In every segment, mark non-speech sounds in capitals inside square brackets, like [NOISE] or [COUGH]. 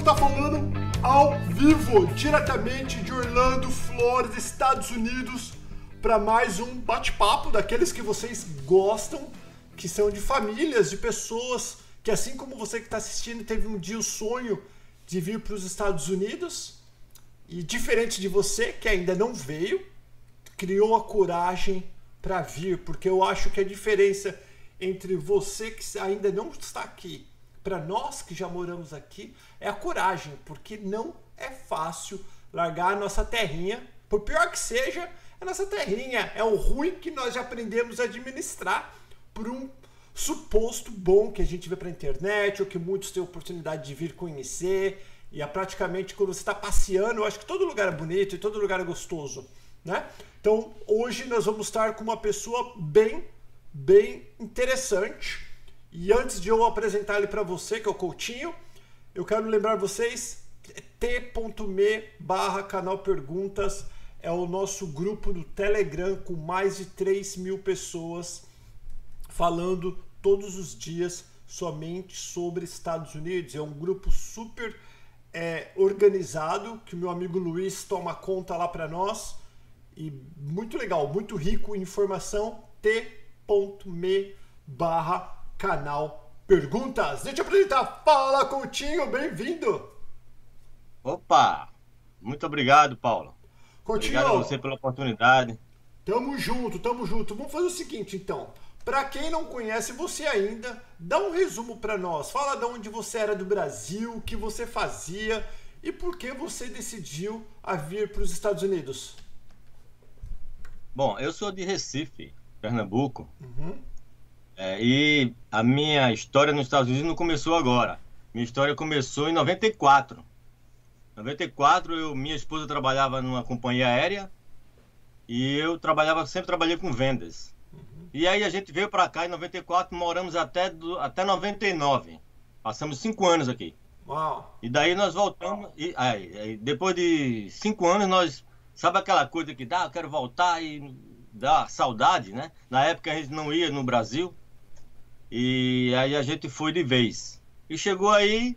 que tá falando ao vivo, diretamente de Orlando, Flórida, Estados Unidos, para mais um bate-papo daqueles que vocês gostam, que são de famílias, de pessoas que, assim como você que está assistindo, teve um dia o sonho de vir para os Estados Unidos e, diferente de você que ainda não veio, criou a coragem para vir, porque eu acho que a diferença entre você que ainda não está aqui para nós que já moramos aqui é a coragem, porque não é fácil largar a nossa terrinha, por pior que seja, a nossa terrinha é o ruim que nós já aprendemos a administrar por um suposto bom que a gente vê para internet ou que muitos têm oportunidade de vir conhecer. E é praticamente quando você está passeando, eu acho que todo lugar é bonito e todo lugar é gostoso, né? Então hoje nós vamos estar com uma pessoa bem, bem interessante e antes de eu apresentar ele para você, que é o Coutinho, eu quero lembrar vocês t.me barra canal Perguntas é o nosso grupo do Telegram com mais de 3 mil pessoas falando todos os dias somente sobre Estados Unidos. É um grupo super é, organizado que o meu amigo Luiz toma conta lá para nós e muito legal, muito rico em informação t.me barra canal Perguntas. Deixa eu apresentar. Fala, Coutinho, bem-vindo. Opa! Muito obrigado, Paulo. Coutinho. Obrigado a você pela oportunidade. Tamo junto, tamo junto. Vamos fazer o seguinte, então. Para quem não conhece você ainda, dá um resumo para nós. Fala de onde você era do Brasil, o que você fazia e por que você decidiu a vir para os Estados Unidos. Bom, eu sou de Recife, Pernambuco. Uhum. É, e a minha história nos Estados Unidos não começou agora. Minha história começou em 94. Em 94, eu, minha esposa trabalhava numa companhia aérea e eu trabalhava sempre trabalhei com vendas. Uhum. E aí a gente veio para cá em 94, moramos até, do, até 99. Passamos cinco anos aqui. Uau. E daí nós voltamos. E aí, aí, depois de cinco anos, nós. Sabe aquela coisa que dá? Eu quero voltar e dá saudade, né? Na época a gente não ia no Brasil. E aí a gente foi de vez. E chegou aí,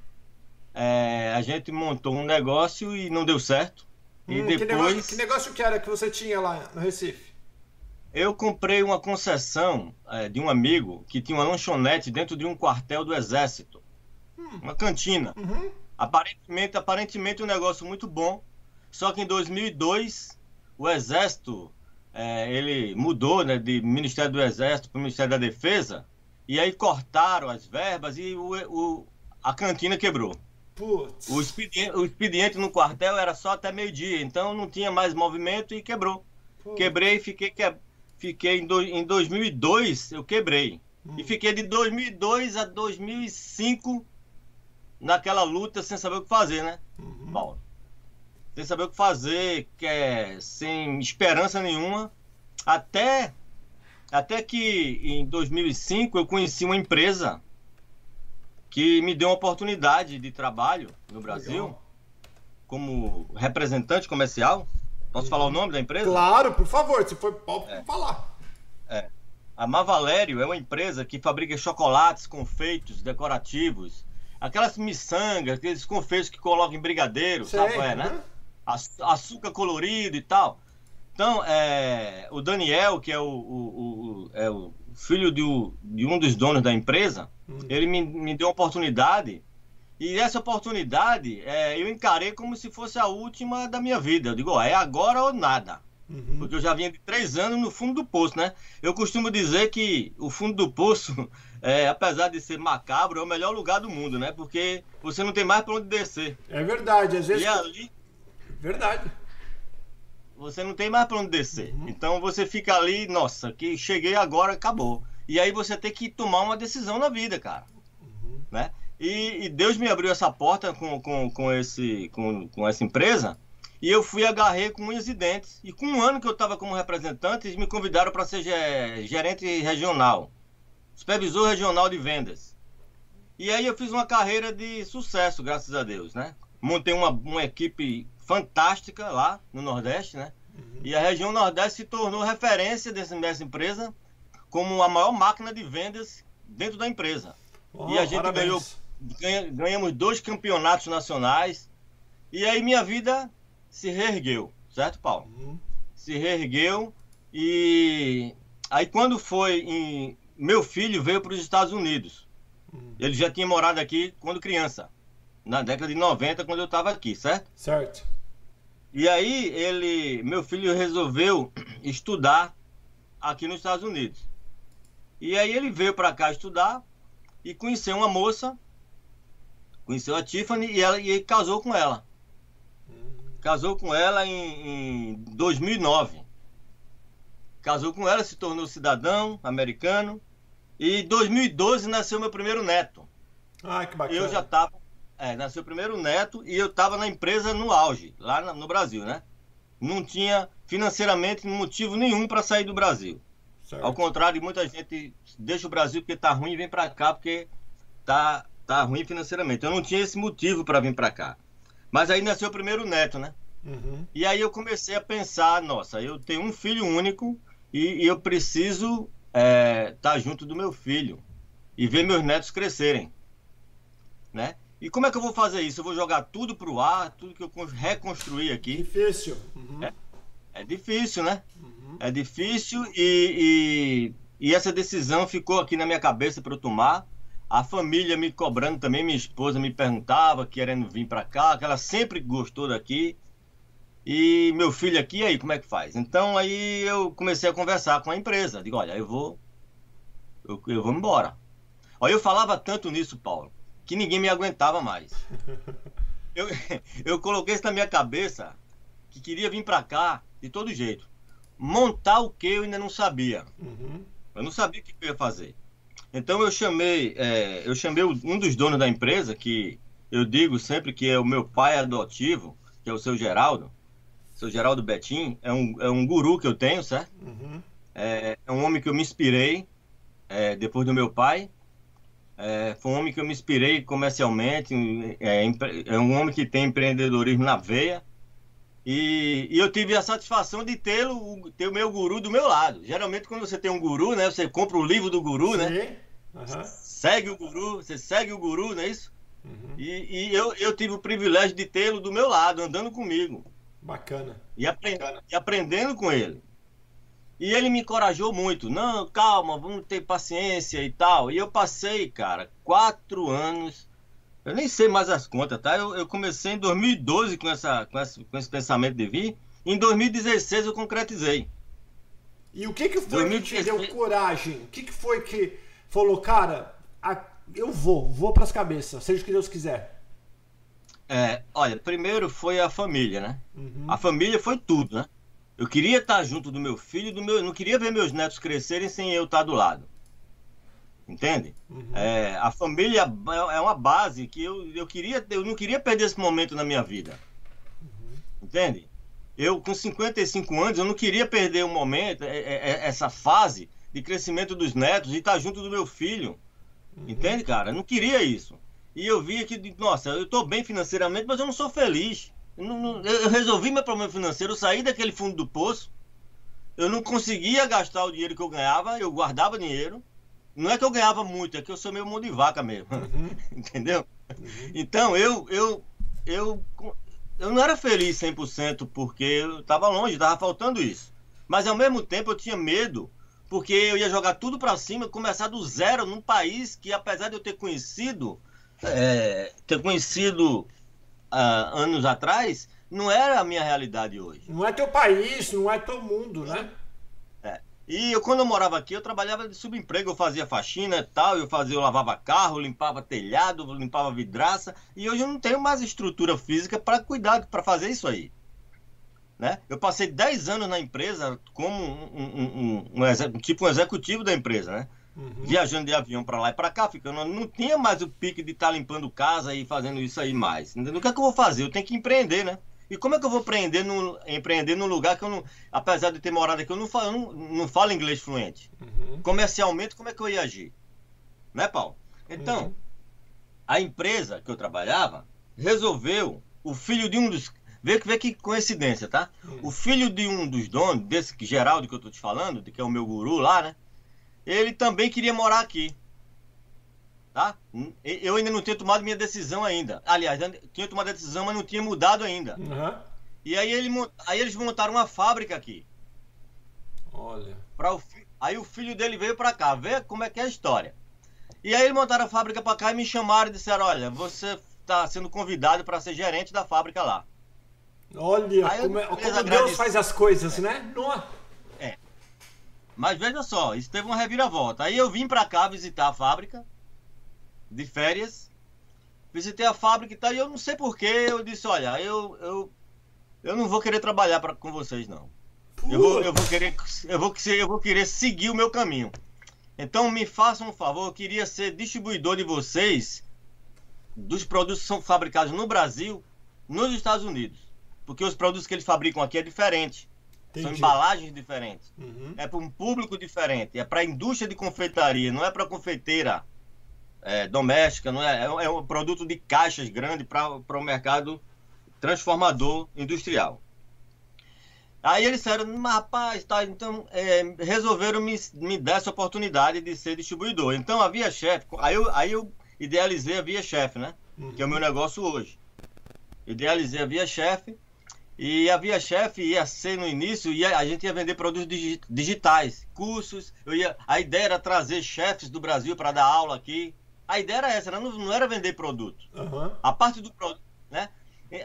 é, a gente montou um negócio e não deu certo. Hum, e depois. Que negócio, que negócio, que era que você tinha lá no Recife? Eu comprei uma concessão é, de um amigo que tinha uma lanchonete dentro de um quartel do Exército. Hum. Uma cantina. Uhum. Aparentemente, aparentemente um negócio muito bom. Só que em 2002, o Exército é, ele mudou né, de Ministério do Exército para o Ministério da Defesa. E aí cortaram as verbas e o, o a cantina quebrou. Putz. O expediente, o expediente no quartel era só até meio-dia, então não tinha mais movimento e quebrou. Putz. Quebrei, fiquei, que, fiquei em, do, em 2002, eu quebrei. Hum. E fiquei de 2002 a 2005 naquela luta sem saber o que fazer, né? Uhum. Bom, sem saber o que fazer, que é, sem esperança nenhuma, até até que em 2005 eu conheci uma empresa que me deu uma oportunidade de trabalho no Brasil Legal. como representante comercial. Posso falar o nome da empresa? Claro, por favor, se for pode é. falar. É. A Mavalério é uma empresa que fabrica chocolates, confeitos, decorativos, aquelas miçangas, aqueles confeitos que colocam em brigadeiro, Sei, sabe, é, né? Açúcar colorido e tal. Então, é, o Daniel, que é o, o, o, é o filho de, de, um dos donos da empresa, uhum. ele me, me deu uma oportunidade. E essa oportunidade é, eu encarei como se fosse a última da minha vida. Eu digo, ó, é agora ou nada. Uhum. Porque eu já vinha de três anos no fundo do poço, né? Eu costumo dizer que o fundo do poço, [LAUGHS] é, apesar de ser macabro, é o melhor lugar do mundo, né? Porque você não tem mais para onde descer. É verdade, às vezes. E ali. Verdade você não tem mais para onde descer. Uhum. Então você fica ali, nossa, que cheguei agora, acabou. E aí você tem que tomar uma decisão na vida, cara. Uhum. Né? E, e, Deus me abriu essa porta com, com, com, esse, com, com essa empresa. E eu fui agarrei com unhas e dentes. E com um ano que eu estava como representante, eles me convidaram para ser gerente regional, supervisor regional de vendas. E aí eu fiz uma carreira de sucesso, graças a Deus, né? Montei uma, uma equipe fantástica lá no Nordeste, né? Uhum. E a região Nordeste se tornou referência dessa, dessa empresa como a maior máquina de vendas dentro da empresa. Oh, e a gente ganhou ganhamos dois campeonatos nacionais. E aí minha vida se reergueu, certo, Paulo? Uhum. Se reergueu e aí quando foi em meu filho veio para os Estados Unidos. Uhum. Ele já tinha morado aqui quando criança, na década de 90, quando eu estava aqui, certo? Certo. E aí ele, meu filho resolveu estudar aqui nos Estados Unidos. E aí ele veio para cá estudar e conheceu uma moça, conheceu a Tiffany e ela e casou com ela. Casou com ela em, em 2009. Casou com ela, se tornou cidadão americano. E em 2012 nasceu meu primeiro neto. Ah, que bacana. Eu já estava. É, nasceu o primeiro neto e eu estava na empresa no auge, lá no Brasil, né? Não tinha financeiramente motivo nenhum para sair do Brasil. Certo. Ao contrário muita gente deixa o Brasil porque tá ruim e vem para cá porque tá, tá ruim financeiramente. Eu não tinha esse motivo para vir para cá. Mas aí nasceu o primeiro neto, né? Uhum. E aí eu comecei a pensar, nossa, eu tenho um filho único e, e eu preciso estar é, tá junto do meu filho e ver meus netos crescerem, né? E como é que eu vou fazer isso? Eu vou jogar tudo pro ar, tudo que eu reconstruí aqui. Difícil. Uhum. É, é, difícil, né? Uhum. É difícil e, e, e, essa decisão ficou aqui na minha cabeça para eu tomar. A família me cobrando também, minha esposa me perguntava, querendo vir para cá, que ela sempre gostou daqui. E meu filho aqui, aí, como é que faz? Então aí eu comecei a conversar com a empresa. Digo, olha, eu vou. Eu, eu vou embora. Olha, eu falava tanto nisso, Paulo, que ninguém me aguentava mais. [LAUGHS] Eu, eu coloquei isso na minha cabeça que queria vir para cá de todo jeito. Montar o que eu ainda não sabia. Uhum. Eu não sabia o que eu ia fazer. Então eu chamei, é, eu chamei um dos donos da empresa, que eu digo sempre que é o meu pai adotivo, que é o seu Geraldo seu Geraldo Betim, é um, é um guru que eu tenho, certo? Uhum. É, é, um homem que eu me inspirei é, depois do meu pai. É, foi um homem que eu me inspirei comercialmente. É, é um homem que tem empreendedorismo na veia. E, e eu tive a satisfação de tê-lo, ter o meu guru do meu lado. Geralmente, quando você tem um guru, né? Você compra o livro do guru, né? Sim. né? Uhum. Segue o guru, você segue o guru, não é isso? Uhum. E, e eu, eu tive o privilégio de tê-lo do meu lado, andando comigo. Bacana. E, e aprendendo com ele. E ele me encorajou muito. Não, calma, vamos ter paciência e tal. E eu passei, cara, quatro anos. Eu nem sei mais as contas, tá? Eu, eu comecei em 2012 com, essa, com, esse, com esse pensamento de vir. Em 2016 eu concretizei. E o que, que foi 2016... que te deu coragem? O que, que foi que falou, cara, a, eu vou, vou para as cabeças, seja o que Deus quiser? É, olha, primeiro foi a família, né? Uhum. A família foi tudo, né? Eu queria estar junto do meu filho, do meu, não queria ver meus netos crescerem sem eu estar do lado. Entende? Uhum. É, a família é uma base que eu, eu queria, eu não queria perder esse momento na minha vida. Uhum. Entende? Eu com 55 anos, eu não queria perder o um momento, é, é, é, essa fase de crescimento dos netos e estar junto do meu filho. Uhum. Entende, cara? Eu não queria isso. E eu vi que, nossa, eu estou bem financeiramente, mas eu não sou feliz. Eu, resolvi meu problema financeiro, eu saí daquele fundo do poço. Eu não conseguia gastar o dinheiro que eu ganhava, eu guardava dinheiro. Não é que eu ganhava muito, é que eu sou meio mão de vaca mesmo. Uhum. [LAUGHS] Entendeu? Uhum. Então eu, eu, eu, eu não era feliz 100% porque eu estava longe, estava faltando isso. Mas ao mesmo tempo eu tinha medo porque eu ia jogar tudo para cima, começar do zero num país que, apesar de eu ter conhecido, é, ter conhecido anos atrás, não era a minha realidade hoje. Não é teu país, não é teu mundo, né? É. E eu, quando eu morava aqui, eu trabalhava de subemprego, eu fazia faxina e tal, eu fazia, eu lavava carro, limpava telhado, limpava vidraça, e hoje eu não tenho mais estrutura física para cuidar, para fazer isso aí. Né? Eu passei 10 anos na empresa como um, um, um, um, tipo um executivo da empresa, né? Uhum. Viajando de avião para lá e para cá, ficando. Não tinha mais o pique de estar tá limpando casa e fazendo isso aí mais. O que é que eu vou fazer? Eu tenho que empreender, né? E como é que eu vou empreender, no, empreender num lugar que eu não. Apesar de ter morado aqui, eu não falo, não, não falo inglês fluente. Uhum. Comercialmente, como é que eu ia agir? Né, Paulo? Então, uhum. a empresa que eu trabalhava resolveu, o filho de um dos. Vê, vê que coincidência, tá? Uhum. O filho de um dos donos, desse Geraldo que eu tô te falando, que é o meu guru lá, né? Ele também queria morar aqui. Tá? Eu ainda não tinha tomado minha decisão ainda. Aliás, tinha tomado a decisão, mas não tinha mudado ainda. Uhum. E aí, ele, aí eles montaram uma fábrica aqui. Olha. Pra o, aí o filho dele veio para cá, ver como é que é a história. E aí eles montaram a fábrica para cá e me chamaram e disseram: Olha, você está sendo convidado para ser gerente da fábrica lá. Olha, aí como, é, como Deus faz as coisas, né? Nossa. Mas veja só, isso teve uma reviravolta. Aí eu vim para cá visitar a fábrica de férias. Visitei a fábrica e tal, e eu não sei porquê, eu disse, olha, eu, eu, eu não vou querer trabalhar pra, com vocês, não. Eu vou, eu, vou querer, eu, vou, eu vou querer seguir o meu caminho. Então me façam um favor, eu queria ser distribuidor de vocês dos produtos que são fabricados no Brasil, nos Estados Unidos. Porque os produtos que eles fabricam aqui é diferente. Entendi. São embalagens diferentes. Uhum. É para um público diferente. É para a indústria de confeitaria, não é para confeiteira é, doméstica, não é, é, é um produto de caixas grande para o mercado transformador industrial. Aí eles disseram, mas rapaz, tá, então é, resolveram me, me dar essa oportunidade de ser distribuidor. Então a Via Chef, aí eu, aí eu idealizei a Via Chef, né? Uhum. Que é o meu negócio hoje. Idealizei a Via Chef e a Via Chef ia ser no início, ia, a gente ia vender produtos digitais, cursos. Eu ia, a ideia era trazer chefes do Brasil para dar aula aqui. A ideia era essa, não, não era vender produto. Uhum. A parte do né?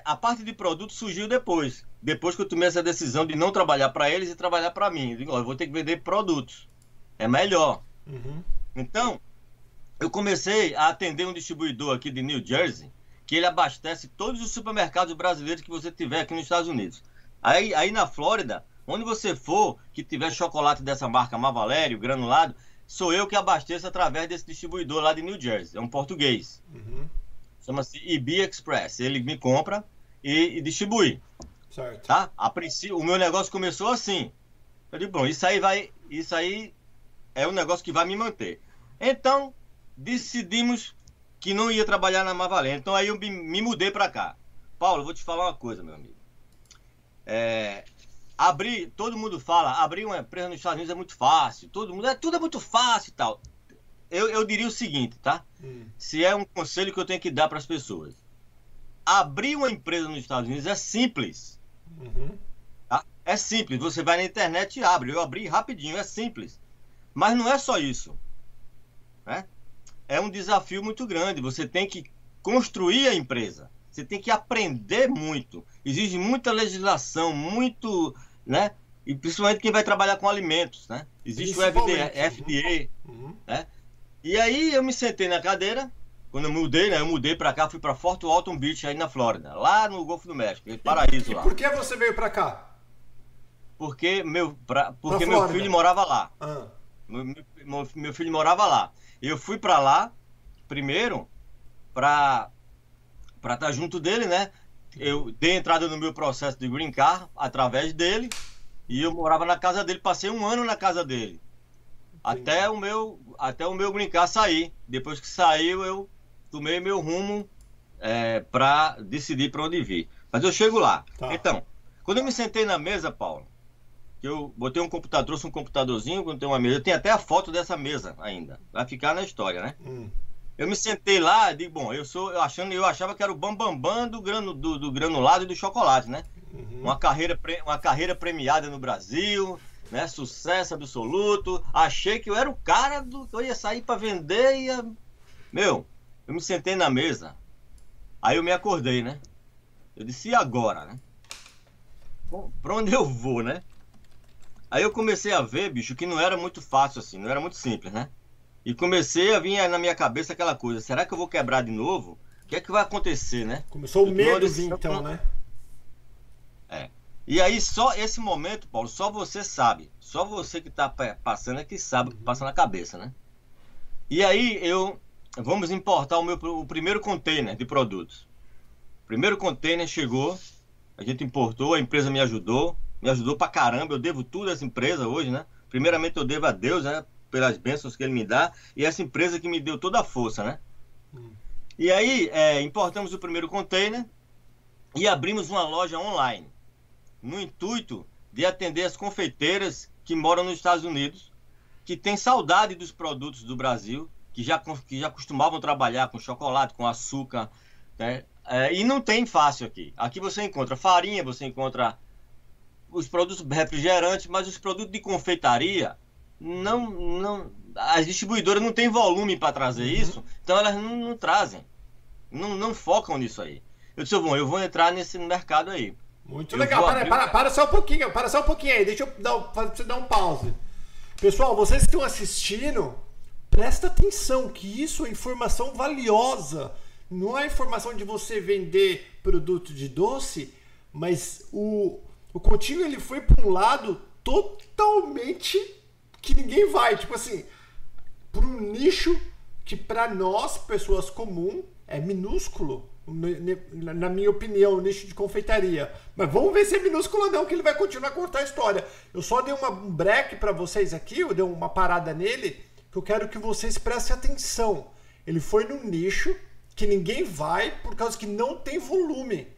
A parte de produto surgiu depois. Depois que eu tomei essa decisão de não trabalhar para eles e trabalhar para mim. Eu digo, eu vou ter que vender produtos. É melhor. Uhum. Então, eu comecei a atender um distribuidor aqui de New Jersey, que ele abastece todos os supermercados brasileiros que você tiver aqui nos Estados Unidos. Aí, aí na Flórida, onde você for, que tiver chocolate dessa marca Mavalério, granulado, sou eu que abasteço através desse distribuidor lá de New Jersey. É um português. Uhum. Chama-se EB Express. Ele me compra e, e distribui. Certo. Tá? A princípio, o meu negócio começou assim. Eu digo, bom, isso aí vai. Isso aí é um negócio que vai me manter. Então, decidimos que não ia trabalhar na Mavalente. Então aí eu me, me mudei para cá. Paulo, vou te falar uma coisa, meu amigo. É, abrir, todo mundo fala, abrir uma empresa nos Estados Unidos é muito fácil. Todo mundo, é, tudo é muito fácil e tal eu, eu diria o seguinte, tá? Hum. Se é um conselho que eu tenho que dar para as pessoas. Abrir uma empresa nos Estados Unidos é simples. Uhum. Tá? É simples. Você vai na internet e abre. Eu abri rapidinho, é simples. Mas não é só isso. Né? É um desafio muito grande. Você tem que construir a empresa. Você tem que aprender muito. Exige muita legislação, muito. Né? E principalmente quem vai trabalhar com alimentos. Né? Existe o FDA, FDA uhum. né? E aí eu me sentei na cadeira, quando eu mudei, né? Eu mudei pra cá, fui pra Fort Walton Beach, aí na Flórida, lá no Golfo do México, paraíso e, lá. E por que você veio pra cá? Porque meu, pra, porque pra meu filho morava lá. Ah. Meu, meu, meu, filho morava lá. Eu fui pra lá, primeiro, pra estar tá junto dele, né? Eu dei entrada no meu processo de green card através dele. E eu morava na casa dele, passei um ano na casa dele. Até o meu, até o meu brincar sair. Depois que saiu, eu tomei meu rumo é, para decidir para onde vir. Mas eu chego lá. Tá. Então, quando eu me sentei na mesa, Paulo, eu botei um computador, trouxe um computadorzinho, quando tem uma mesa, eu tenho até a foto dessa mesa ainda. Vai ficar na história, né? Hum. Eu me sentei lá, digo, bom, eu sou, eu achando, eu achava que era o bambambam bam, bam do, grano, do, do, granulado e do chocolate, né? Uhum. Uma carreira, uma carreira premiada no Brasil, né? Sucesso absoluto. Achei que eu era o cara do que eu ia sair para vender e ia... meu, eu me sentei na mesa. Aí eu me acordei, né? Eu disse, e agora, né? Pra onde eu vou, né? Aí eu comecei a ver, bicho, que não era muito fácil assim, não era muito simples, né? E comecei a vir na minha cabeça aquela coisa, será que eu vou quebrar de novo? O que é que vai acontecer, né? Começou o medo, então, né? É. E aí, só esse momento, Paulo, só você sabe. Só você que está passando é que sabe o que passa na cabeça, né? E aí, eu. Vamos importar o, meu, o primeiro container de produtos. O primeiro container chegou, a gente importou, a empresa me ajudou. Me ajudou pra caramba, eu devo tudo a essa empresa hoje, né? Primeiramente, eu devo a Deus, né? Pelas bênçãos que ele me dá. E essa empresa que me deu toda a força, né? Hum. E aí, é, importamos o primeiro container e abrimos uma loja online no intuito de atender as confeiteiras que moram nos Estados Unidos, que têm saudade dos produtos do Brasil, que já, que já costumavam trabalhar com chocolate, com açúcar, né? É, e não tem fácil aqui. Aqui você encontra farinha, você encontra os produtos refrigerantes, mas os produtos de confeitaria não, não as distribuidoras não têm volume para trazer uhum. isso, então elas não, não, trazem, não, não focam nisso aí. Eu disse, bom, eu vou entrar nesse mercado aí. Muito eu legal. Para, para, para, só um pouquinho, para só um pouquinho aí. Deixa eu dar, você dar um pause. Pessoal, vocês que estão assistindo, presta atenção que isso é informação valiosa. Não é informação de você vender produto de doce, mas o, o Coutinho ele foi para um lado totalmente que ninguém vai. Tipo assim, para um nicho que para nós, pessoas comuns, é minúsculo na minha opinião, o nicho de confeitaria. Mas vamos ver se é minúsculo ou não, que ele vai continuar a contar a história. Eu só dei uma, um break para vocês aqui, eu dei uma parada nele, que eu quero que vocês prestem atenção. Ele foi num nicho que ninguém vai por causa que não tem volume.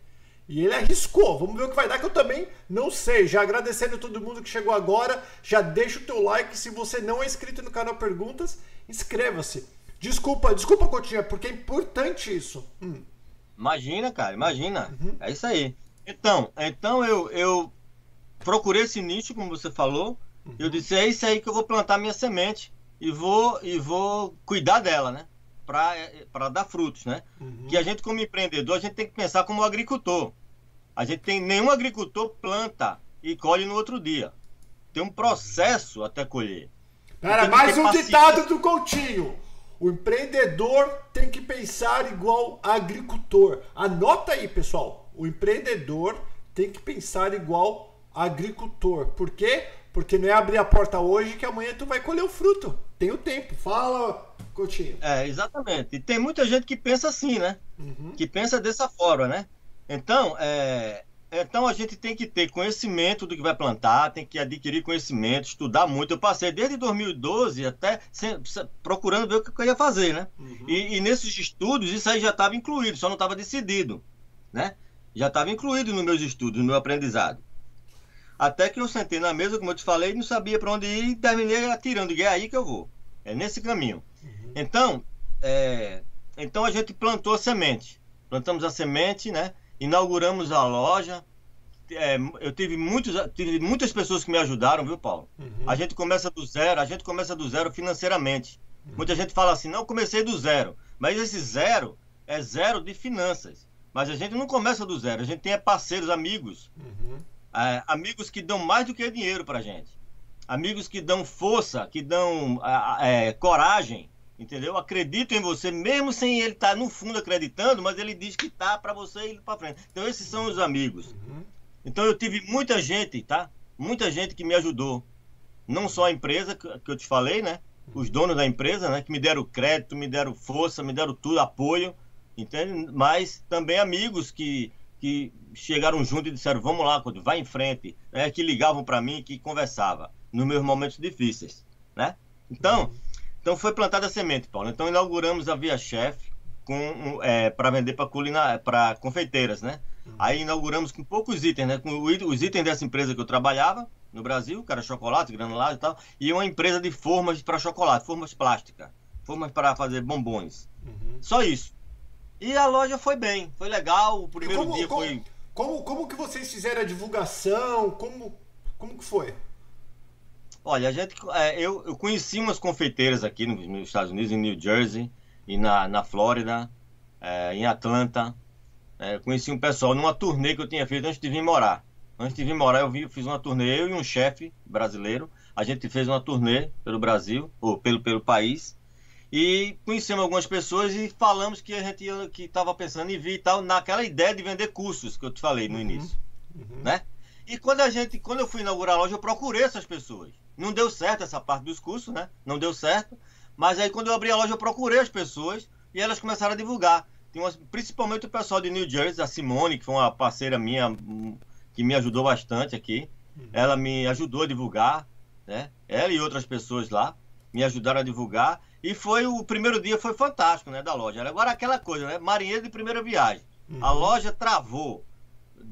E ele arriscou. Vamos ver o que vai dar, que eu também não sei. Já agradecendo a todo mundo que chegou agora, já deixa o teu like. Se você não é inscrito no canal Perguntas, inscreva-se. Desculpa, desculpa, Coutinho, porque é importante isso. Hum. Imagina, cara, imagina. Uhum. É isso aí. Então, então eu, eu procurei esse nicho, como você falou. Uhum. Eu disse, é isso aí que eu vou plantar minha semente e vou e vou cuidar dela, né? Para dar frutos, né? Uhum. Que a gente como empreendedor, a gente tem que pensar como agricultor. A gente tem nenhum agricultor planta e colhe no outro dia. Tem um processo até colher. Cara, mais um ditado do Coutinho. O empreendedor tem que pensar igual agricultor. Anota aí, pessoal. O empreendedor tem que pensar igual agricultor. Por quê? Porque não é abrir a porta hoje que amanhã tu vai colher o fruto. Tem o tempo. Fala, Coutinho. É, exatamente. E tem muita gente que pensa assim, né? Uhum. Que pensa dessa forma, né? Então, é, então a gente tem que ter conhecimento do que vai plantar, tem que adquirir conhecimento, estudar muito. Eu passei desde 2012 até procurando ver o que eu ia fazer, né? Uhum. E, e, nesses estudos isso aí já estava incluído, só não estava decidido, né? Já estava incluído nos meus estudos, no meu aprendizado. Até que eu sentei na mesa, como eu te falei, não sabia para onde ir e terminei atirando. E é aí que eu vou. É nesse caminho. Uhum. Então, é, então a gente plantou a semente. Plantamos a semente, né? Inauguramos a loja. É, eu tive, muitos, tive muitas pessoas que me ajudaram, viu, Paulo? Uhum. A gente começa do zero, a gente começa do zero financeiramente. Uhum. Muita gente fala assim, não, comecei do zero. Mas esse zero é zero de finanças. Mas a gente não começa do zero, a gente tem parceiros, amigos. Uhum. É, amigos que dão mais do que dinheiro pra gente. Amigos que dão força, que dão é, coragem entendeu? Acredito em você, mesmo sem ele estar tá no fundo acreditando, mas ele diz que tá para você ir para frente. Então esses são os amigos. Uhum. Então eu tive muita gente, tá? Muita gente que me ajudou. Não só a empresa que eu te falei, né? Os donos da empresa, né? Que me deram crédito, me deram força, me deram tudo, apoio, entende? Mas também amigos que, que chegaram junto e disseram, vamos lá, vai em frente. Né? Que ligavam para mim, que conversava nos meus momentos difíceis, né? Então... Uhum então foi plantada a semente, Paulo. Então inauguramos a Via Chef é, para vender para confeiteiras, né? Uhum. Aí inauguramos com poucos itens, né? Com os itens dessa empresa que eu trabalhava no Brasil, que era chocolate, granulado e tal, e uma empresa de formas para chocolate, formas plásticas, formas para fazer bombons. Uhum. Só isso. E a loja foi bem, foi legal. O primeiro como, dia como, foi. Como, como que vocês fizeram a divulgação? Como, como que foi? Olha, a gente, é, eu, eu conheci umas confeiteiras aqui nos, Estados Unidos, em New Jersey e na, na Flórida, é, em Atlanta. É, conheci um pessoal numa turnê que eu tinha feito antes de vir morar. Antes de vir morar, eu, vi, eu fiz uma turnê, eu e um chefe brasileiro. A gente fez uma turnê pelo Brasil, ou pelo, pelo país. E conhecemos algumas pessoas e falamos que a gente que estava pensando em vir e tal, naquela ideia de vender cursos que eu te falei no uhum, início. Uhum. Né? E quando a gente, quando eu fui inaugurar a loja, eu procurei essas pessoas. Não deu certo essa parte dos cursos, né? Não deu certo. Mas aí quando eu abri a loja, eu procurei as pessoas e elas começaram a divulgar. Tem umas, principalmente o pessoal de New Jersey, a Simone, que foi uma parceira minha hum, que me ajudou bastante aqui. Uhum. Ela me ajudou a divulgar, né? Ela e outras pessoas lá me ajudaram a divulgar. E foi o primeiro dia foi fantástico, né, da loja. Agora aquela coisa, né? Marinheiro de primeira viagem. Uhum. A loja travou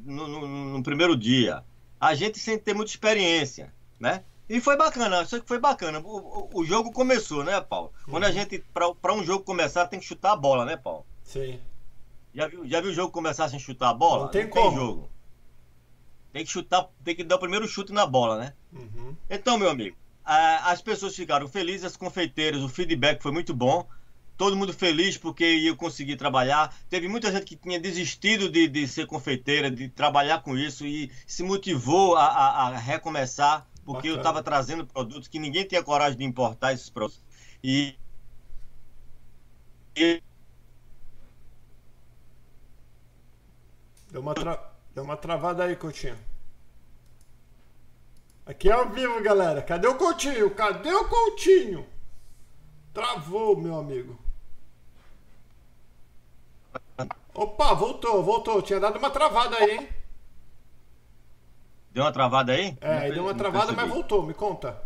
no, no, no primeiro dia. A gente sem ter muita experiência, né? E foi bacana, isso foi bacana. O, o, o, jogo começou, né, Paulo? Quando a uhum. gente, para um jogo começar, tem que chutar a bola, né, Paulo? Sim. Já viu, já viu o jogo começar sem chutar a bola? Não tem Não como. Tem jogo. Tem que chutar, tem que dar o primeiro chute na bola, né? Uhum. Então, meu amigo, as pessoas ficaram felizes, as confeiteiras, o feedback foi muito bom. Todo mundo feliz porque eu consegui trabalhar. Teve muita gente que tinha desistido de, de ser confeiteira, de trabalhar com isso e se motivou a, a, a recomeçar porque Bacana. eu estava trazendo produtos que ninguém tinha coragem de importar esses produtos. E, e Deu uma, tra... Deu uma travada aí, Coutinho. Aqui é ao vivo, galera. Cadê o Coutinho? Cadê o Coutinho? Travou, meu amigo. Opa, voltou, voltou. Tinha dado uma travada aí, hein? Deu uma travada aí? É, deu uma travada, mas voltou. Me conta.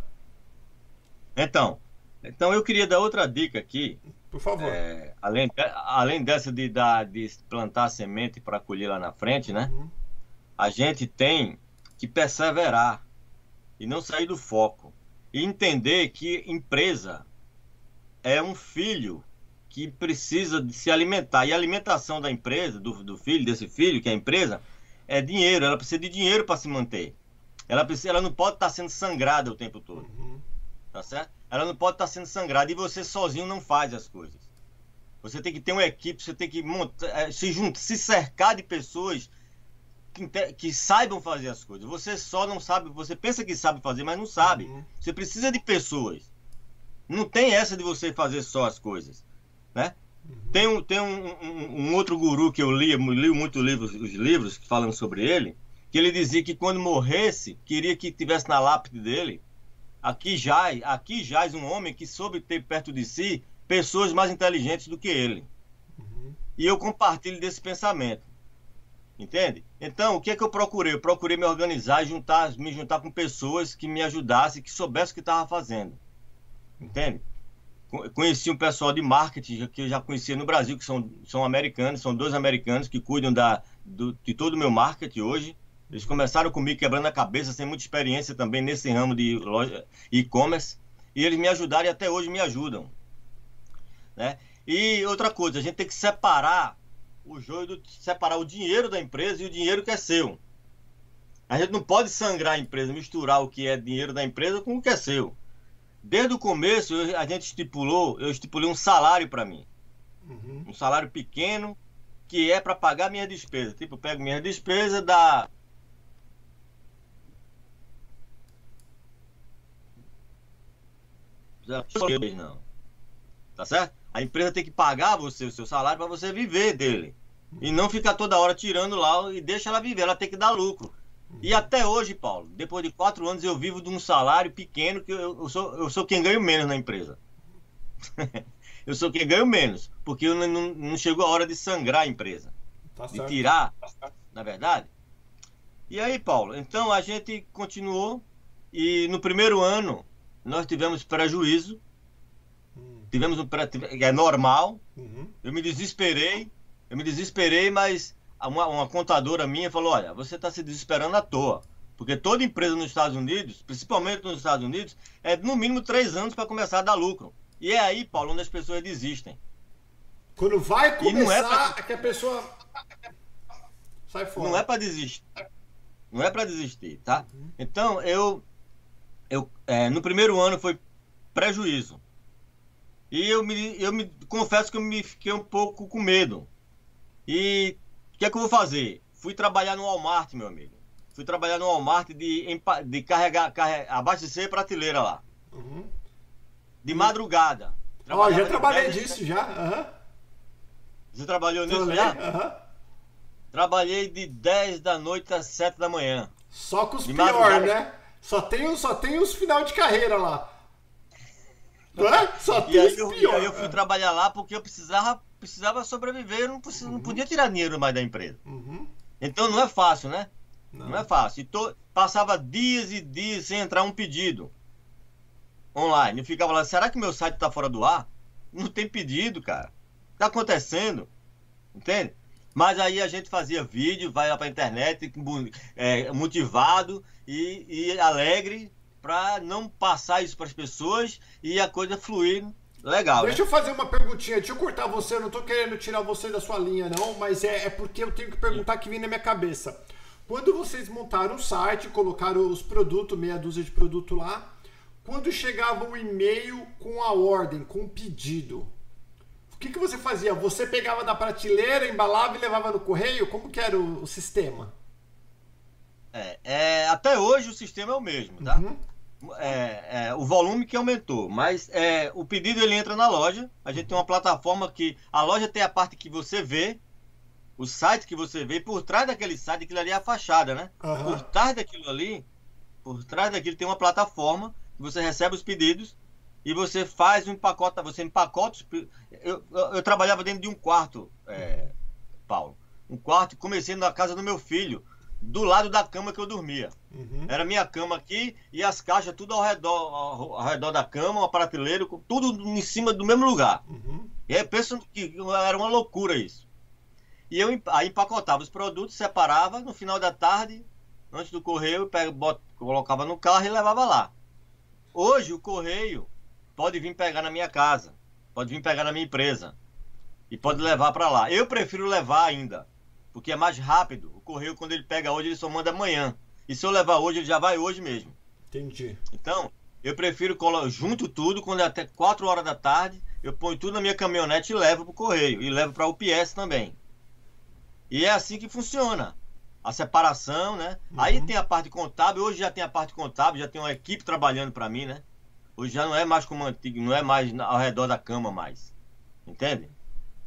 Então, então eu queria dar outra dica aqui. Por favor. É, além, além dessa de, dar, de plantar semente para colher lá na frente, né? Uhum. A gente tem que perseverar e não sair do foco. E entender que empresa é um filho que precisa de se alimentar. E a alimentação da empresa, do, do filho, desse filho, que é a empresa, é dinheiro. Ela precisa de dinheiro para se manter. Ela, precisa, ela não pode estar tá sendo sangrada o tempo todo. Uhum. Tá certo? Ela não pode estar sendo sangrada e você sozinho não faz as coisas. Você tem que ter uma equipe, você tem que montar, é, se juntar, se cercar de pessoas que, que, saibam fazer as coisas. Você só não sabe, você pensa que sabe fazer, mas não sabe. Uhum. Você precisa de pessoas. Não tem essa de você fazer só as coisas, né? Tem, um, tem um, um, um, outro guru que eu li, li muito livros, os livros que falam sobre ele, que ele dizia que quando morresse, queria que tivesse na lápide dele Aqui jaz, aqui jaz um homem que soube ter perto de si pessoas mais inteligentes do que ele. Uhum. E eu compartilho desse pensamento. Entende? Então, o que é que eu procurei? Eu procurei me organizar e juntar, me juntar com pessoas que me ajudassem, que soubessem o que estava fazendo. Entende? Conheci um pessoal de marketing que eu já conhecia no Brasil, que são, são americanos, são dois americanos que cuidam da, do, de todo o meu marketing hoje. Eles começaram comigo quebrando a cabeça, sem muita experiência também nesse ramo de e-commerce. E eles me ajudaram e até hoje me ajudam. Né? E outra coisa, a gente tem que separar o joio do, separar o dinheiro da empresa e o dinheiro que é seu. A gente não pode sangrar a empresa, misturar o que é dinheiro da empresa com o que é seu. Desde o começo, eu, a gente estipulou, eu estipulei um salário para mim. Uhum. Um salário pequeno que é para pagar minha despesa. Tipo, eu pego minha despesa da não. Tá certo? A empresa tem que pagar você o seu salário para você viver dele. E não ficar toda hora tirando lá e deixa ela viver, ela tem que dar lucro. E até hoje, Paulo, depois de quatro anos, eu vivo de um salário pequeno que eu, eu sou, eu sou quem ganho menos na empresa. [LAUGHS] eu sou quem ganho menos, porque não, não, chegou a hora de sangrar a empresa. Tá de tirar, na verdade. E aí, Paulo, então a gente continuou e no primeiro ano nós tivemos prejuízo, hum. tivemos um pré, é normal. Uhum. Eu me desesperei, eu me desesperei, mas uma, uma contadora minha falou: olha, você está se desesperando à toa. Porque toda empresa nos Estados Unidos, principalmente nos Estados Unidos, é no mínimo três anos para começar a dar lucro. E é aí, Paulo, onde as pessoas desistem. Quando vai começar, é, pra... é que a pessoa sai fora. Não é para desistir. Não é para desistir, tá? Uhum. Então, eu eu, é, no primeiro ano foi prejuízo. E eu me, eu me confesso que eu me fiquei um pouco com medo. E que é que eu vou fazer? Fui trabalhar no Walmart, meu amigo. Fui trabalhar no Walmart de, de carregar, carregar abastecer prateleira lá. Uhum. De madrugada. Ó, oh, já trabalhei disso já. Uhum. Você trabalhou nisso já? Uhum. Trabalhei de 10 da noite às 7 da manhã. Só com os piores, né? Só tem, só tem os final de carreira lá. É? Só tem e aí, eu, e aí eu fui trabalhar lá porque eu precisava, precisava sobreviver, eu não, uhum. não podia tirar dinheiro mais da empresa. Uhum. Então não é fácil, né? Não, não é fácil. Tô, passava dias e dias sem entrar um pedido online. Eu ficava lá, será que meu site está fora do ar? Não tem pedido, cara. Tá acontecendo. Entende? Mas aí a gente fazia vídeo, vai lá para a internet, é, motivado e, e, alegre, para não passar isso para as pessoas e a coisa fluir legal. Deixa né? eu fazer uma perguntinha, deixa eu cortar você, eu não tô querendo tirar você da sua linha, não, mas é, é porque eu tenho que perguntar que vem na minha cabeça. Quando vocês montaram o site, colocaram os produtos, meia dúzia de produto lá, quando chegava um e-mail com a ordem, com o pedido, o que, que você fazia? Você pegava da prateleira, embalava e levava no correio? Como que era o, o sistema? É, é, até hoje o sistema é o mesmo, tá? Uhum. É, é, o volume que aumentou, mas é, o pedido ele entra na loja. A gente tem uma plataforma que a loja tem a parte que você vê, o site que você vê, por trás daquele site, aquilo ali é a fachada, né? Uhum. Por trás daquilo ali, por trás daquilo tem uma plataforma que você recebe os pedidos e você faz um empacota, você empacota. Eu, eu, eu trabalhava dentro de um quarto, é, Paulo, um quarto, comecei na casa do meu filho do lado da cama que eu dormia. Uhum. Era minha cama aqui e as caixas tudo ao redor, ao, ao redor da cama, uma prateleira, tudo em cima do mesmo lugar. Uhum. E aí penso que era uma loucura isso. E eu aí empacotava os produtos, separava, no final da tarde, antes do correio, pego, bot, colocava no carro e levava lá. Hoje o correio pode vir pegar na minha casa, pode vir pegar na minha empresa e pode levar para lá. Eu prefiro levar ainda porque é mais rápido. O correio, quando ele pega hoje, ele só manda amanhã. E se eu levar hoje, ele já vai hoje mesmo. Entendi. Então, eu prefiro colocar junto tudo, quando é até 4 horas da tarde, eu ponho tudo na minha caminhonete e levo para o correio. E levo para o UPS também. E é assim que funciona. A separação, né? Uhum. Aí tem a parte contábil. Hoje já tem a parte contábil, já tem uma equipe trabalhando para mim, né? Hoje já não é mais como antigo, não é mais ao redor da cama mais. Entende?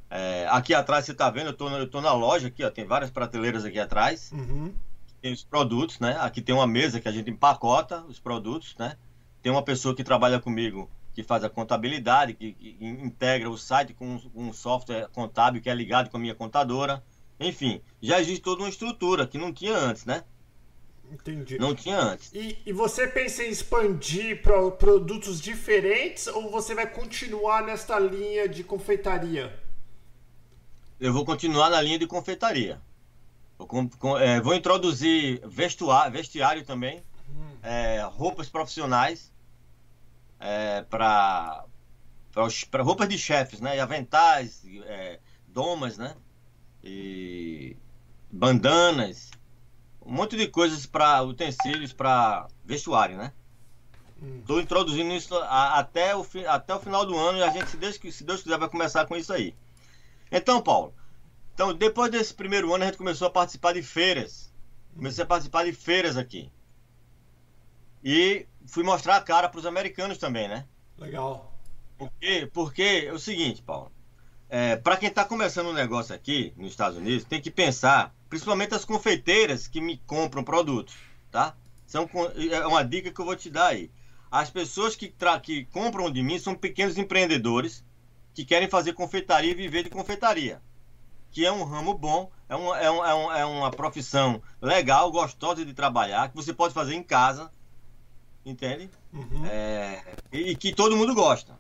É, aqui atrás você está vendo, eu tô, eu tô na loja aqui, ó, tem várias prateleiras aqui atrás. Uhum. Tem os produtos, né? Aqui tem uma mesa que a gente empacota os produtos, né? Tem uma pessoa que trabalha comigo que faz a contabilidade, que, que integra o site com um, um software contábil que é ligado com a minha contadora. Enfim, já existe toda uma estrutura que não tinha antes, né? Entendi. Não tinha antes. E, e você pensa em expandir para produtos diferentes ou você vai continuar nesta linha de confeitaria? Eu vou continuar na linha de confeitaria. Vou, com, é, vou introduzir vestuário, vestiário também, hum. é, roupas profissionais é, para roupas de chefes, né? E aventais, é, domas, né? E bandanas, um monte de coisas para utensílios para vestuário, né? Estou hum. introduzindo isso a, até, o, até o final do ano e a gente, se Deus, se Deus quiser, vai começar com isso aí. Então, Paulo, então depois desse primeiro ano a gente começou a participar de feiras. Comecei a participar de feiras aqui. E fui mostrar a cara para os americanos também, né? Legal. Porque, porque é o seguinte, Paulo. É, para quem está começando um negócio aqui nos Estados Unidos, tem que pensar, principalmente as confeiteiras que me compram produtos, tá? São, é uma dica que eu vou te dar aí. As pessoas que, que compram de mim são pequenos empreendedores que querem fazer confeitaria e viver de confeitaria. Que é um ramo bom, é, um, é, um, é, um, é uma profissão legal, gostosa de trabalhar, que você pode fazer em casa, entende? Uhum. É, e, que todo mundo gosta.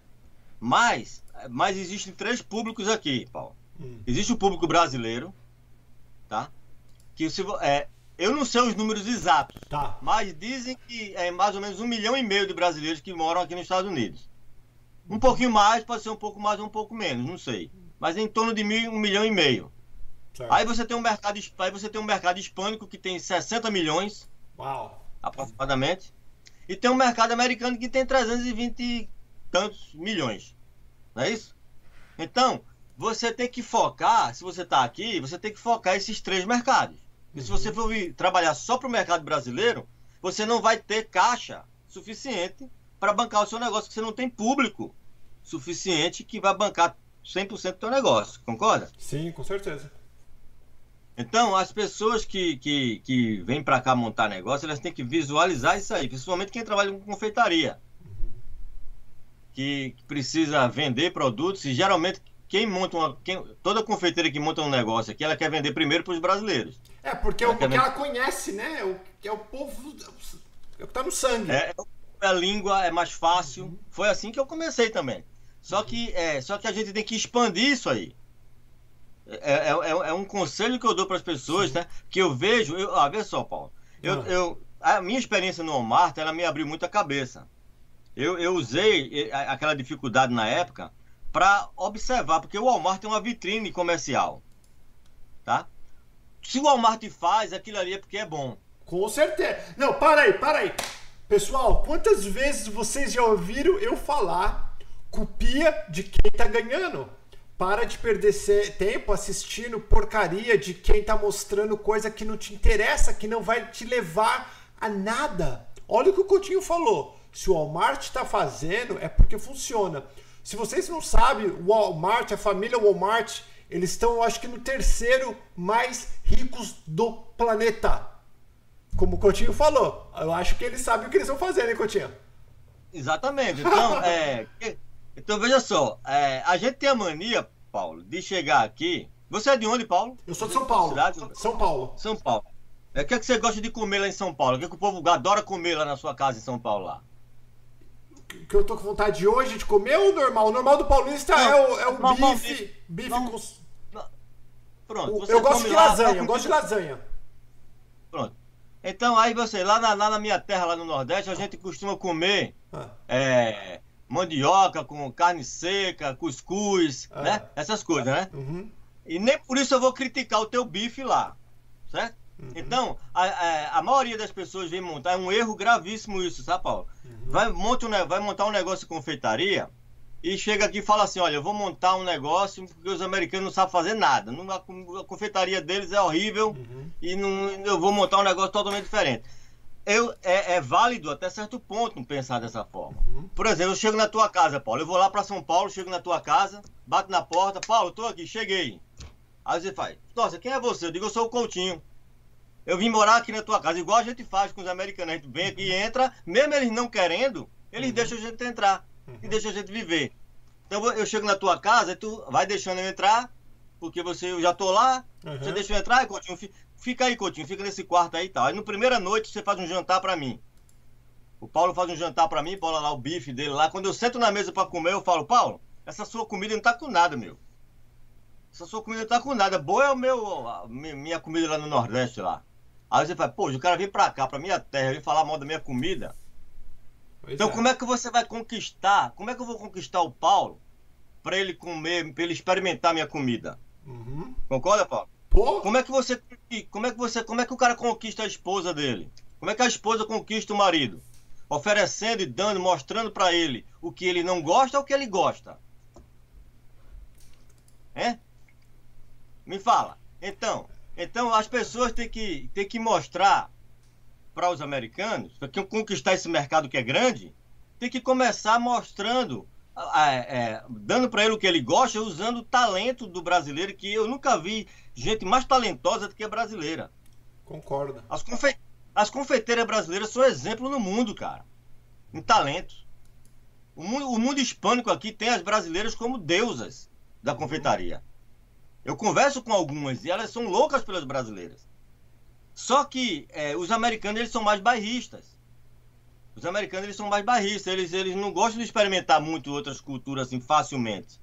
Mas, mas existem três públicos aqui, Paulo. Uhum. Existe o público brasileiro, tá? Que se, é, eu não sei os números exatos, tá. mas dizem que é mais ou menos um milhão e meio de brasileiros que moram aqui nos Estados Unidos. Um pouquinho mais, pode ser um pouco mais ou um pouco menos, não sei. Mas em torno de mil, um milhão e meio. Certo. Aí você tem um mercado, aí você tem um mercado hispânico que tem 60 milhões. Uau. Aproximadamente. E tem um mercado americano que tem 320 e tantos milhões. Não é isso? Então, você tem que focar, se você está aqui, você tem que focar esses três mercados. E se você for vir trabalhar só para o mercado brasileiro, você não vai ter caixa suficiente para bancar o seu negócio, que você não tem público suficiente que vai bancar 100% do seu negócio, concorda? Sim, com certeza. Então, as pessoas que, que, que vêm para cá montar negócio, elas têm que visualizar isso aí, principalmente quem trabalha com confeitaria. Que, precisa vender produtos e geralmente quem monta uma. Quem, toda confeiteira que monta um negócio aqui, ela quer vender primeiro para os brasileiros. É, porque ela, o, porque ela conhece, né? O, é o povo. É o que tá no sangue. É, é a língua, é mais fácil. Uhum. Foi assim que eu comecei também. Só que, é, só que a gente tem que expandir isso aí. É, é, é, é um conselho que eu dou para as pessoas, né? Que eu vejo. Eu, ah, vê só, Paulo. Eu, ah. eu, a minha experiência no Walmart, ela me abriu muita cabeça. Eu, eu usei aquela dificuldade na época para observar, porque o Walmart é uma vitrine comercial, tá? Se o Walmart faz, aquilo ali é porque é bom. Com certeza. Não, para aí, para aí. Pessoal, quantas vezes vocês já ouviram eu falar copia de quem tá ganhando? Para de perder tempo assistindo porcaria de quem tá mostrando coisa que não te interessa, que não vai te levar a nada. Olha o que o Coutinho falou. Se o Walmart está fazendo, é porque funciona. Se vocês não sabem, o Walmart, a família Walmart, eles estão, acho que, no terceiro mais ricos do planeta. Como o Coutinho falou. Eu acho que eles sabem o que eles vão fazer, né, Coutinho? Exatamente. Então, [LAUGHS] é, então veja só, é, a gente tem a mania, Paulo, de chegar aqui. Você é de onde, Paulo? Eu sou de São Paulo. Cidade? São Paulo. São Paulo. É, o que, é que você gosta de comer lá em São Paulo? O que, é que o povo adora comer lá na sua casa em São Paulo lá? Que eu tô com vontade de hoje de comer ou normal? O normal do paulista não, é o, é o bife. Bife não, com. Não. Pronto. eu gosto de lasanha, eu gosto de lasanha. Pronto. Então aí você, lá na, lá na minha terra, lá no Nordeste, a gente costuma comer. Ah. É, mandioca com carne seca, cuscuz, ah. né? Essas coisas, né? Uhum. E nem por isso eu vou criticar o teu bife lá, certo? Uhum. Então, a, a, a, maioria das pessoas vem montar, é um erro gravíssimo isso, sabe, Paulo? Uhum. Vai, monta um, vai montar um negócio de confeitaria e chega aqui e fala assim: olha, eu vou montar um negócio porque os americanos não sabem fazer nada. Não, a, a confeitaria deles é horrível uhum. e não, eu vou montar um negócio totalmente diferente eu, é, é, válido até certo ponto pensar dessa forma. Uhum. Por exemplo, eu chego na tua casa, Paulo. Eu vou lá para São Paulo, chego na tua casa, bato na porta. Paulo, tô aqui, cheguei. Aí você faz, nossa, quem é você? Eu digo, eu sou o Coutinho. Eu vim morar aqui na tua casa, igual a gente faz com os americanos. A gente vem aqui e entra, mesmo eles não querendo, eles uhum. deixam a gente entrar uhum. e deixam a gente viver. Então eu chego na tua casa e tu vai deixando eu entrar, porque você, eu já tô lá, você deixa eu entrar e Coutinho, Fica aí, Coutinho, fica nesse quarto aí e tal. Aí no primeira noite você faz um jantar para mim. O Paulo faz um jantar para mim, Paulo lá o bife dele lá. Quando eu sento na mesa para comer, eu falo, Paulo, essa sua comida não tá com nada, meu. Essa sua comida não tá com nada. Boa é o meu, a minha comida lá no Nordeste lá. Aí você fala, pô, o cara vem pra cá, pra minha terra, vem falar mal da minha comida. Pois então é. como é que você vai conquistar? Como é que eu vou conquistar o Paulo para ele comer, para ele experimentar minha comida? Uhum. Concorda, Paulo? Pô. Como é que você. Como é que você. Como é que o cara conquista a esposa dele? Como é que a esposa conquista o marido? Oferecendo e dando, mostrando para ele o que ele não gosta ou o que ele gosta. É? Me fala. Então, então as pessoas têm que, têm que mostrar para os americanos, para conquistar esse mercado que é grande, tem que começar mostrando é, é, dando para ele o que ele gosta, usando o talento do brasileiro, que eu nunca vi gente mais talentosa do que a brasileira. Concordo. As, confe... As confeiteiras brasileiras são exemplo no mundo, cara. Em talento. O mundo, o mundo hispânico aqui tem as brasileiras como deusas da confeitaria. Eu converso com algumas e elas são loucas pelas brasileiras. Só que é, os americanos eles são mais bairristas. Os americanos eles são mais barristas, eles, eles não gostam de experimentar muito outras culturas assim facilmente.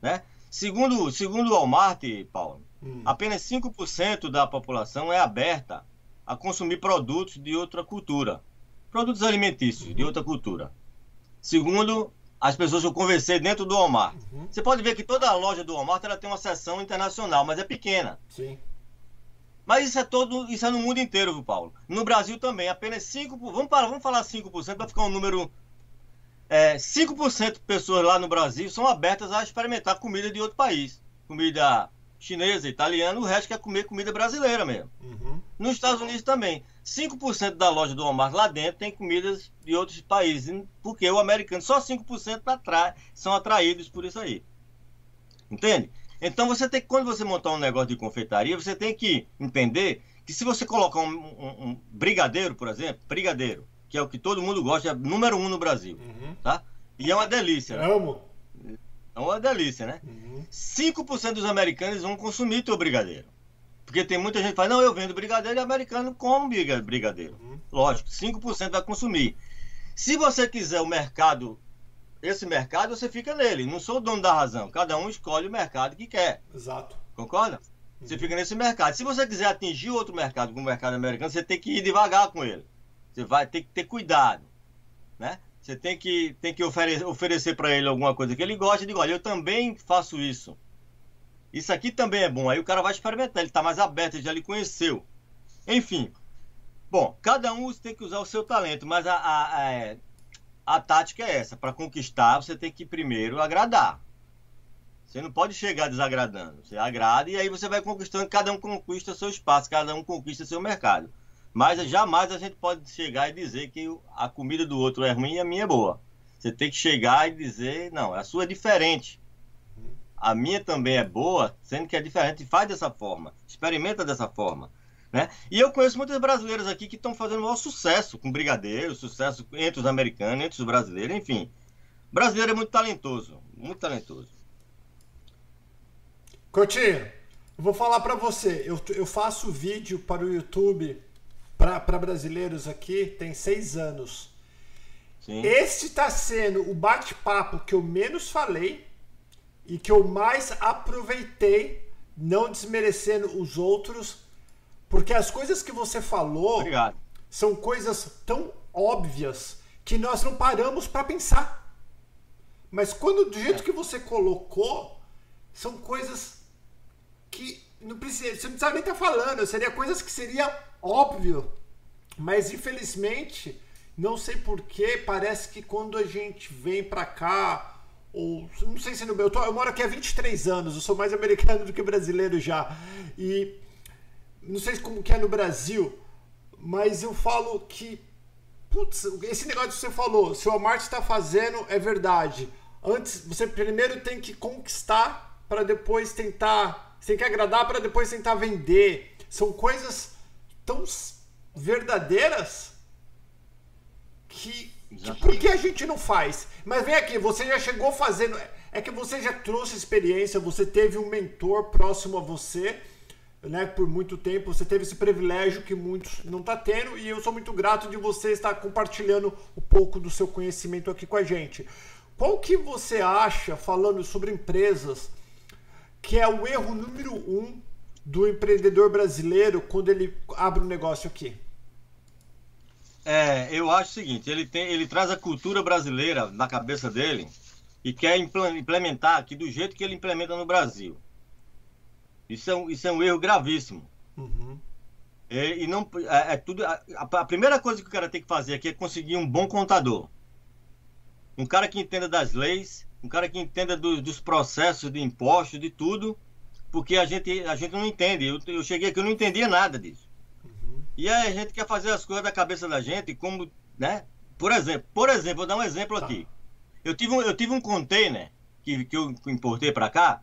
Né? Segundo, segundo o Walmart, Paulo, hum. apenas 5% da população é aberta a consumir produtos de outra cultura. Produtos alimentícios uhum. de outra cultura. Segundo as pessoas que eu conversei dentro do Walmart. Uhum. Você pode ver que toda a loja do Walmart ela tem uma seção internacional, mas é pequena. Sim. Mas isso é todo, isso é no mundo inteiro, viu, Paulo? No Brasil também, apenas 5%, vamos, para, vamos falar 5% para ficar um número é, 5% de pessoas lá no Brasil são abertas a experimentar comida de outro país. Comida chinesa, italiana, o resto quer comer comida brasileira mesmo. Uhum. Nos Estados Unidos também. 5% da loja do Walmart lá dentro tem comidas de outros países, porque o americano, só 5% atrai, são atraídos por isso aí. Entende? Então você tem quando você montar um negócio de confeitaria, você tem que entender que se você colocar um, um, um brigadeiro, por exemplo, brigadeiro, que é o que todo mundo gosta, é número um no Brasil, uhum. tá? E é uma delícia. Né? Amo. É uma delícia, né? Uhum. 5% dos americanos vão consumir teu brigadeiro. Porque tem muita gente que fala, não, eu vendo brigadeiro e americano come brigadeiro. Uhum. Lógico, 5% vai consumir. Se você quiser o mercado esse mercado você fica nele. Não sou o dono da razão. Cada um escolhe o mercado que quer. Exato. Concorda? Você fica nesse mercado. Se você quiser atingir outro mercado, como o mercado americano, você tem que ir devagar com ele. Você vai ter que ter cuidado, né? Você tem que, tem que ofere oferecer para ele alguma coisa que ele gosta diga, olha, eu também faço isso. Isso aqui também é bom. Aí o cara vai experimentar, ele está mais aberto, ele já lhe conheceu. Enfim. Bom, cada um tem que usar o seu talento, mas a, a, a, é, a tática é essa. Para conquistar, você tem que primeiro agradar. Você não pode chegar desagradando. Você agrada e aí você vai conquistando, cada um conquista seu espaço, cada um conquista seu mercado. Mas jamais a gente pode chegar e dizer que a comida do outro é ruim e a minha é boa. Você tem que chegar e dizer, não, a sua é diferente. A minha também é boa, sendo que é diferente. Faz dessa forma, experimenta dessa forma. Né? E eu conheço muitos brasileiros aqui que estão fazendo maior sucesso com brigadeiro, sucesso entre os americanos, entre os brasileiros, enfim. O brasileiro é muito talentoso, muito talentoso. Coutinho, eu vou falar para você. Eu, eu faço vídeo para o YouTube para brasileiros aqui tem seis anos. Sim. Este está sendo o bate-papo que eu menos falei e que eu mais aproveitei, não desmerecendo os outros, porque as coisas que você falou Obrigado. são coisas tão óbvias que nós não paramos para pensar. Mas quando do jeito é. que você colocou, são coisas que não precisa, você não precisava nem estar tá falando, seria coisas que seria óbvio. Mas infelizmente, não sei porquê, parece que quando a gente vem para cá, ou não sei se no meu, eu, tô, eu moro aqui há 23 anos, eu sou mais americano do que brasileiro já. E não sei como que é no Brasil, mas eu falo que putz, esse negócio que você falou, se o Walmart está fazendo é verdade. Antes, você primeiro tem que conquistar para depois tentar você tem que agradar para depois tentar vender. São coisas tão verdadeiras que, que por que a gente não faz? Mas vem aqui, você já chegou fazendo. É que você já trouxe experiência, você teve um mentor próximo a você, né? Por muito tempo, você teve esse privilégio que muitos não tá tendo, e eu sou muito grato de você estar compartilhando um pouco do seu conhecimento aqui com a gente. Qual que você acha, falando sobre empresas, que é o erro número um do empreendedor brasileiro quando ele abre um negócio aqui? É, eu acho o seguinte, ele, tem, ele traz a cultura brasileira na cabeça dele e quer implementar aqui do jeito que ele implementa no Brasil. Isso é um, isso é um erro gravíssimo. Uhum. É, e não é, é tudo. A, a, primeira coisa que o cara tem que fazer aqui é conseguir um bom contador, um cara que entenda das leis, um cara que entenda do, dos processos de impostos, de tudo, porque a gente, a gente não entende. Eu, eu cheguei aqui, eu não entendia nada disso. Uhum. E aí a gente quer fazer as coisas da cabeça da gente, como, né? Por exemplo, por exemplo, vou dar um exemplo tá. aqui. Eu tive um, eu tive um container que, que eu importei para cá,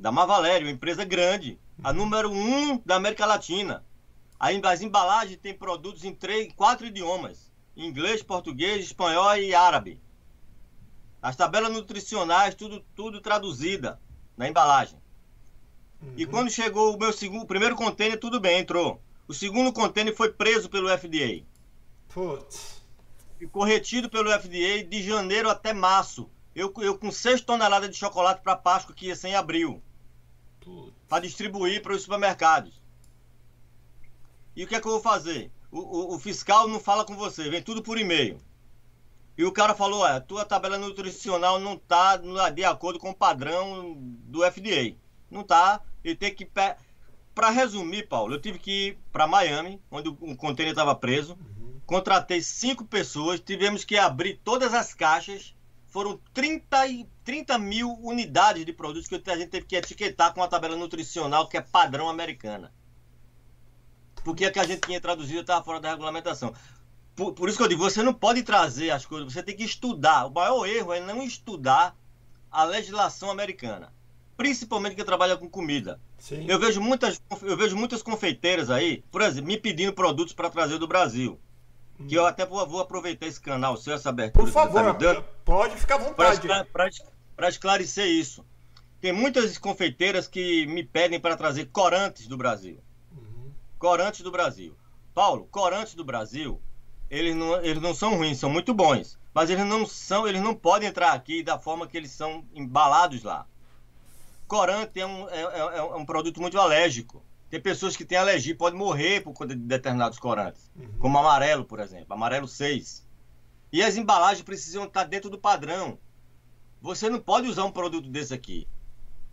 da Mavalério, uma empresa grande, a número um da América Latina. As embalagens têm produtos em três, quatro idiomas: inglês, português, espanhol e árabe. As tabelas nutricionais, tudo, tudo traduzida na embalagem. Uhum. E quando chegou o meu segundo, o primeiro container, tudo bem, entrou. O segundo container foi preso pelo FDA. Putz. Ficou retido pelo FDA de janeiro até março. Eu, eu com 6 toneladas de chocolate para Páscoa que ia ser em abril. Para distribuir para os supermercados. E o que é que eu vou fazer? O, o, o fiscal não fala com você, vem tudo por e-mail. E o cara falou: a tua tabela nutricional não está de acordo com o padrão do FDA. Não está. Ele tem que. Para resumir, Paulo, eu tive que ir para Miami, onde o container estava preso. Uhum. Contratei cinco pessoas, tivemos que abrir todas as caixas. Foram 30, e, 30 mil unidades de produtos que a gente teve que etiquetar com a tabela nutricional que é padrão americana. Porque a que a gente tinha traduzido estava fora da regulamentação. Por, por, isso que eu digo, você não pode trazer as coisas, você tem que estudar. O maior erro é não estudar a legislação americana. Principalmente que trabalha com comida. Sim. Eu vejo muitas, eu vejo muitas confeiteiras aí, por exemplo, me pedindo produtos para trazer do Brasil. Que eu até vou, vou, aproveitar esse canal, seu, essa abertura. Por favor, tá pode ficar à vontade. Para esclarecer isso. Tem muitas confeiteiras que me pedem para trazer corantes do Brasil. Uhum. Corantes do Brasil. Paulo, corantes do Brasil eles não, eles não são ruins, são muito bons. Mas eles não são, eles não podem entrar aqui da forma que eles são embalados lá. Corante é um, é, é, é um produto muito alérgico. Tem pessoas que têm alergia podem morrer por conta de determinados corantes, uhum. como amarelo, por exemplo, amarelo 6. E as embalagens precisam estar dentro do padrão. Você não pode usar um produto desse aqui.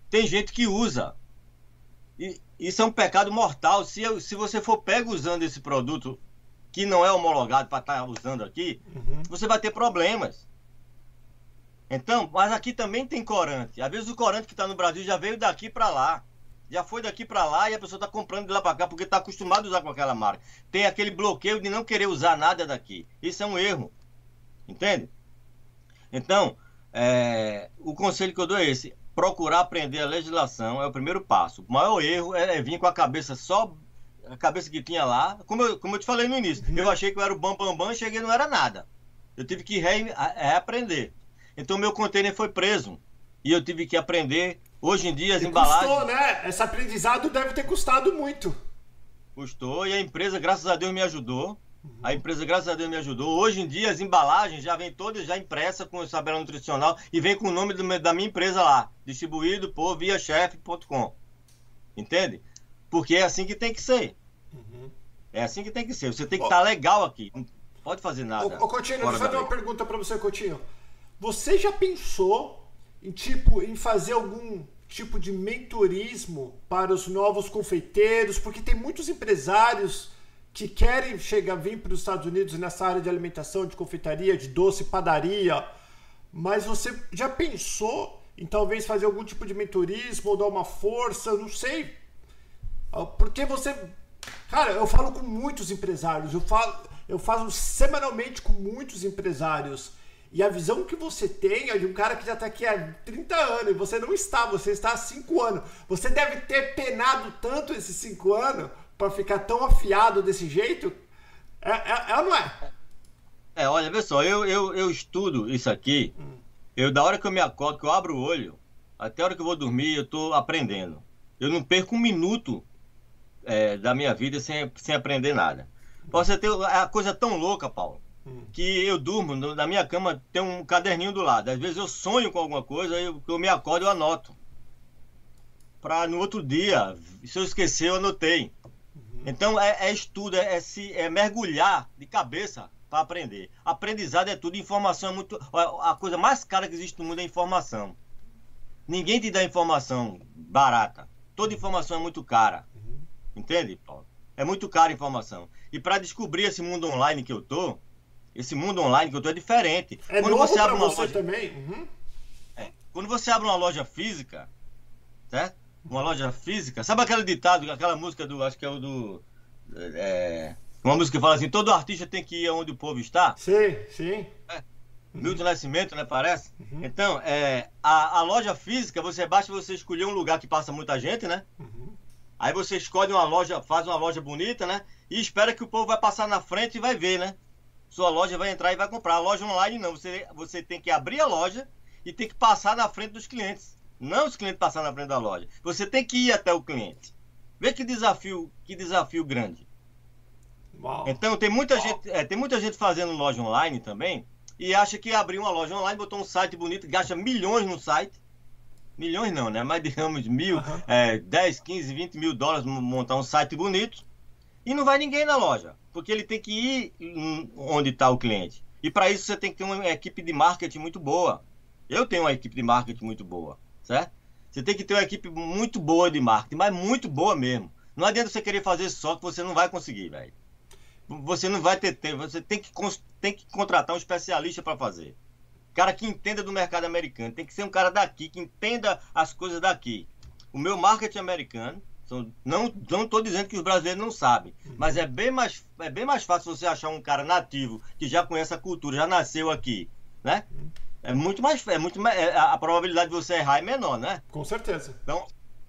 Tem gente que usa. E isso é um pecado mortal. Se, eu, se você for pego usando esse produto que não é homologado para estar usando aqui, uhum. você vai ter problemas. Então, mas aqui também tem corante. Às vezes o corante que está no Brasil já veio daqui para lá. Já foi daqui para lá e a pessoa está comprando de lá para cá porque está acostumado a usar com aquela marca. Tem aquele bloqueio de não querer usar nada daqui. Isso é um erro. Entende? Então, é, o conselho que eu dou é esse: procurar aprender a legislação é o primeiro passo. O maior erro é, é vir com a cabeça só a cabeça que tinha lá. Como eu, como eu te falei no início, uhum. eu achei que eu era o bam bam bam, cheguei não era nada. Eu tive que reaprender. Então meu container foi preso. E eu tive que aprender. Hoje em dia as e embalagens. Custou, né? Esse aprendizado deve ter custado muito. Custou e a empresa, graças a Deus, me ajudou. Uhum. A empresa, graças a Deus, me ajudou. Hoje em dia as embalagens já vêm todas já impressas com o tabela nutricional e vem com o nome do, da minha empresa lá, distribuído por viachef.com. Entende? Porque é assim que tem que ser. Uhum. É assim que tem que ser. Você tem que estar tá legal aqui. Não pode fazer nada. Ô, ô Coutinho, deixa eu fazer uma pergunta para você, Coutinho. Você já pensou em tipo em fazer algum tipo de mentorismo para os novos confeiteiros? Porque tem muitos empresários que querem chegar vir para os Estados Unidos nessa área de alimentação, de confeitaria, de doce, padaria. Mas você já pensou em talvez fazer algum tipo de mentorismo ou dar uma força? Não sei. Ah, porque você. Cara, eu falo com muitos empresários, eu falo, eu falo semanalmente com muitos empresários. E a visão que você tem é de um cara que já está aqui há 30 anos e você não está, você está há 5 anos. Você deve ter penado tanto esses 5 anos para ficar tão afiado desse jeito. É, é, é, ou não é? É, olha, vê só, eu, eu, eu estudo isso aqui. Hum. Eu, da hora que eu me acordo, que eu abro o olho, até a hora que eu vou dormir, eu estou aprendendo. Eu não perco um minuto é, da minha vida sem, sem aprender nada. Você ter a coisa tão louca, Paulo que eu durmo, na minha cama tem um caderninho do lado. Às vezes eu sonho com alguma coisa, eu, eu me acordo e anoto. Para no outro dia, se eu esquecer, eu anotei. Uhum. Então é, é, estudo, é, é, se, é mergulhar de cabeça para aprender. Aprendizado é tudo, informação é muito. A coisa mais cara que existe no mundo é informação. Ninguém te dá informação barata. Toda informação é muito cara. Uhum. Entende, Paulo? É muito cara a informação. E para descobrir esse mundo online que eu tô, esse mundo online que eu tô é diferente. É quando você abre uma você loja também. Uhum. É, quando você abre uma loja física, certo? Uma loja física, sabe aquele ditado, aquela música do, acho que é o do é, uma música que fala assim, todo artista tem que ir aonde o povo está? Sim, sim. É. Milton Nascimento, né? Parece? Uhum. Então, é, a, a, loja física, você basta você escolher um lugar que passa muita gente, né? Uhum. Aí você escolhe uma loja, faz uma loja bonita, né? E espera que o povo vai passar na frente e vai ver, né? Sua loja vai entrar e vai comprar. A loja online não, você, você tem que abrir a loja e tem que passar na frente dos clientes. Não os clientes passar na frente da loja. Você tem que ir até o cliente. Vê que desafio, que desafio grande. Uau. Então tem muita Uau. gente, é, tem muita gente fazendo loja online também e acha que abrir uma loja online, botou um site bonito, gasta milhões no site. Milhões não, né? Mas digamos mil, uhum. é, 10, 15, 20 mil dólares montar um site bonito e não vai ninguém na loja porque ele tem que ir onde está o cliente. E para isso você tem que ter uma equipe de marketing muito boa. Eu tenho uma equipe de marketing muito boa, certo? Você tem que ter uma equipe muito boa de marketing, mas muito boa mesmo. Não adianta você querer fazer só que você não vai conseguir, velho. Você não vai ter tempo, você tem que, tem que contratar um especialista para fazer. Cara que entenda do mercado americano, tem que ser um cara daqui, que entenda as coisas daqui. O meu marketing americano, não não estou dizendo que os brasileiros não sabem, mas é bem mais é bem mais fácil você achar um cara nativo que já conhece a cultura, já nasceu aqui, né? É muito mais é muito mais, é, a probabilidade de você errar é menor, né? Com certeza. Então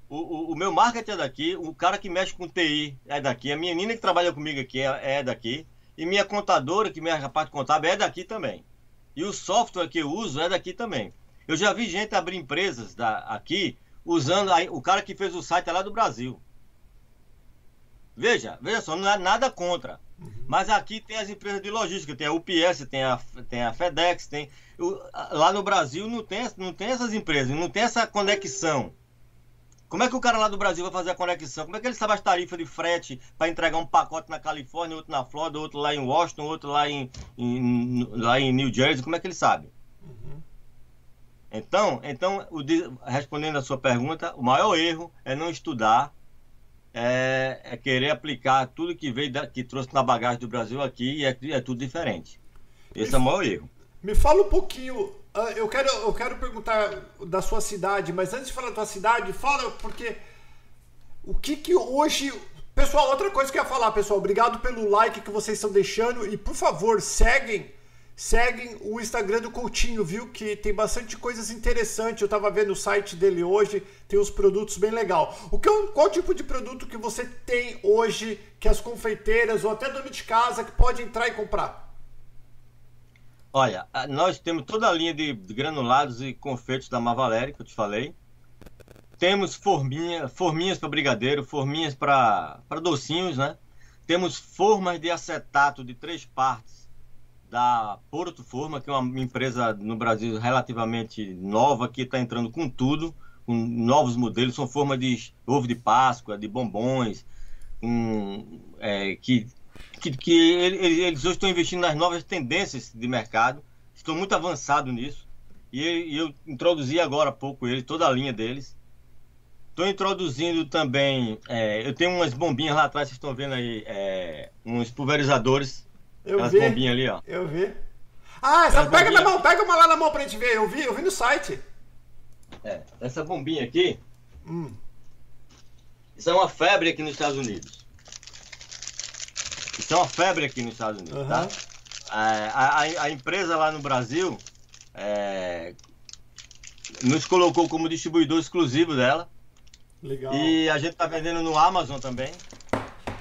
o, o, o, meu marketing é daqui, o cara que mexe com TI é daqui, a minha menina que trabalha comigo aqui é, é daqui, e minha contadora, que minha parte contábil, é daqui também. E o software que eu uso é daqui também. Eu já vi gente abrir empresas da, aqui usando aí, o cara que fez o site é lá do Brasil. Veja, veja só, não é nada contra. Uhum. Mas aqui tem as empresas de logística, tem a UPS, tem a, tem a FedEx, tem. lá no Brasil não tem, não tem essas empresas, não tem essa conexão. Como é que o cara lá do Brasil vai fazer a conexão? Como é que ele sabe as tarifas de frete para entregar um pacote na Califórnia, outro na Flórida, outro lá em Washington, outro lá em, em lá em New Jersey? Como é que ele sabe? Então, então o, respondendo a sua pergunta, o maior erro é não estudar, é, é querer aplicar tudo que veio da, que trouxe na bagagem do Brasil aqui e é, é tudo diferente. Esse é o maior erro. Me fala um pouquinho ah, eu quero, eu quero perguntar da sua cidade, mas antes de falar da sua cidade, fala porque o que que hoje. Pessoal, outra coisa que eu ia falar, pessoal, obrigado pelo like que vocês estão deixando e por favor, seguem, seguem o Instagram do Coutinho, viu? Que tem bastante coisas interessantes. Eu tava vendo o site dele hoje, tem uns produtos bem legal. O que qual tipo de produto que você tem hoje que as confeiteiras ou até dono de casa que pode entrar e comprar? Olha, nós temos toda a linha de granulados e confeitos da Mavaleri, que eu te falei. Temos forminha, forminhas para brigadeiro, forminhas para docinhos, né? Temos formas de acetato de três partes da Porto Forma, que é uma empresa no Brasil relativamente nova, que está entrando com tudo, com novos modelos. São formas de ovo de Páscoa, de bombons, um, é, que que, que eles hoje estão investindo nas novas tendências de mercado, estão muito avançados nisso. E, e eu introduzi agora há pouco ele, toda a linha deles. Estou introduzindo também. É, eu tenho umas bombinhas lá atrás, vocês estão vendo aí, é, uns pulverizadores. Eu vi. bombinhas ali, ó. Eu vi. Ah, essa, pega na mão, pega uma lá na mão pra gente ver. Eu vi, eu vi no site. É, essa bombinha aqui. Hum. Isso é uma febre aqui nos Estados Unidos. Isso é uma febre aqui nos Estados Unidos, uhum. tá? A, a, a, empresa lá no Brasil é, nos colocou como distribuidor exclusivo dela. Legal. E a gente tá vendendo no Amazon também.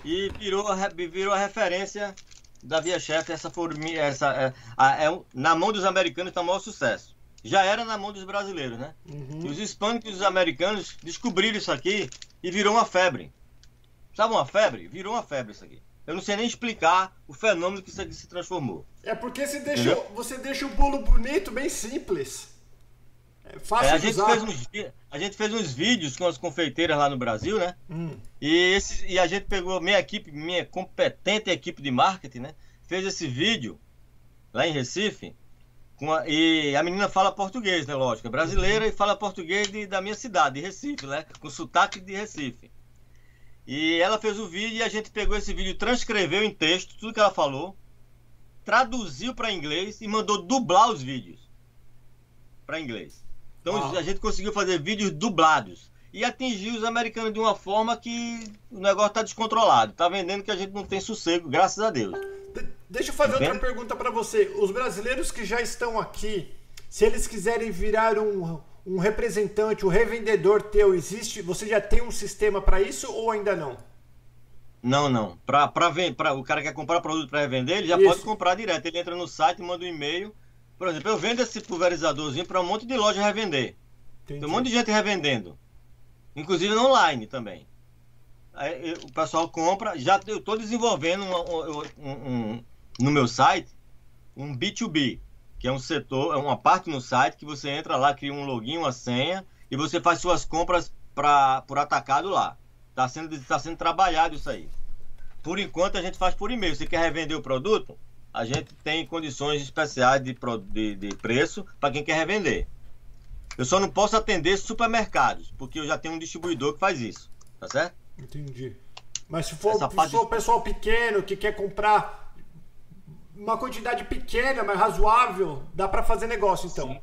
E virou, virou a referência da Via Chef. Essa formiga, essa, é, a, é, na mão dos americanos está o maior sucesso. Já era na mão dos brasileiros, né? Uhum. E os hispânicos e os americanos descobriram isso aqui e virou uma febre. Sabe uma febre? Virou uma febre isso aqui. Eu não sei nem explicar o fenômeno que isso aqui se transformou. É porque você deixa, você deixa o bolo bonito, bem simples. É fácil é, a, gente fez uns, a gente fez uns vídeos com as confeiteiras lá no Brasil, né? Hum. E, esse, e a gente pegou minha equipe, minha competente equipe de marketing, né? Fez esse vídeo lá em Recife. A, e a menina fala português, né? Lógico, é brasileira e fala português de, da minha cidade, de Recife, né? Com sotaque de Recife. E ela fez o vídeo e a gente pegou esse vídeo, transcreveu em texto tudo que ela falou, traduziu para inglês e mandou dublar os vídeos para inglês. Então a gente conseguiu fazer vídeos dublados e atingir os americanos de uma forma que o negócio está descontrolado. Tá vendendo que a gente não tem sossego, graças a Deus. Deixa eu fazer outra pergunta para você. Os brasileiros que já estão aqui, se eles quiserem virar um um representante, um revendedor teu existe? Você já tem um sistema para isso ou ainda não? Não, não. Para o cara que quer comprar produto para revender, ele já isso. pode comprar direto. Ele entra no site, manda um e-mail. Por exemplo, eu vendo esse pulverizadorzinho para um monte de loja revender. Entendi. Tem um monte de gente revendendo. Inclusive no online também. Aí, o pessoal compra. Já eu estou desenvolvendo um, um, um, no meu site um B2B que é um setor, é uma parte no site que você entra lá, cria um login, uma senha e você faz suas compras pra, por atacado lá. Está sendo, tá sendo trabalhado isso aí. Por enquanto a gente faz por e-mail. Se quer revender o produto, a gente tem condições especiais de, de, de preço para quem quer revender. Eu só não posso atender supermercados, porque eu já tenho um distribuidor que faz isso. Tá certo? Entendi. Mas se for, se for pessoal pequeno que quer comprar uma quantidade pequena, mas razoável, dá para fazer negócio então. Sim.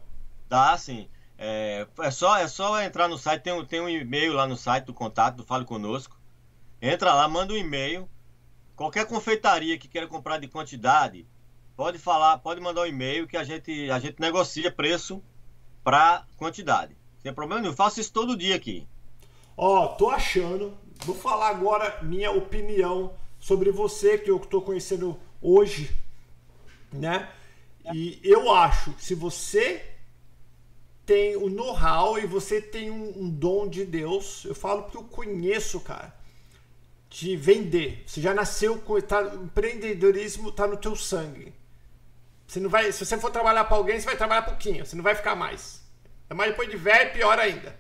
Dá sim. É, é, só, é só entrar no site, tem um, tem um e-mail lá no site do contato do Fale Conosco. Entra lá, manda um e-mail. Qualquer confeitaria que queira comprar de quantidade, pode falar, pode mandar um e-mail que a gente, a gente negocia preço para quantidade. Sem problema nenhum, eu faço isso todo dia aqui. Ó, oh, tô achando, vou falar agora minha opinião sobre você que eu tô conhecendo hoje né? E eu acho que se você tem o know-how e você tem um, um, dom de Deus, eu falo porque eu conheço, cara, de vender. Você já nasceu com tá, empreendedorismo tá no teu sangue. Você não vai, se você for trabalhar para alguém, você vai trabalhar pouquinho, você não vai ficar mais. É mais depois de velho, pior ainda.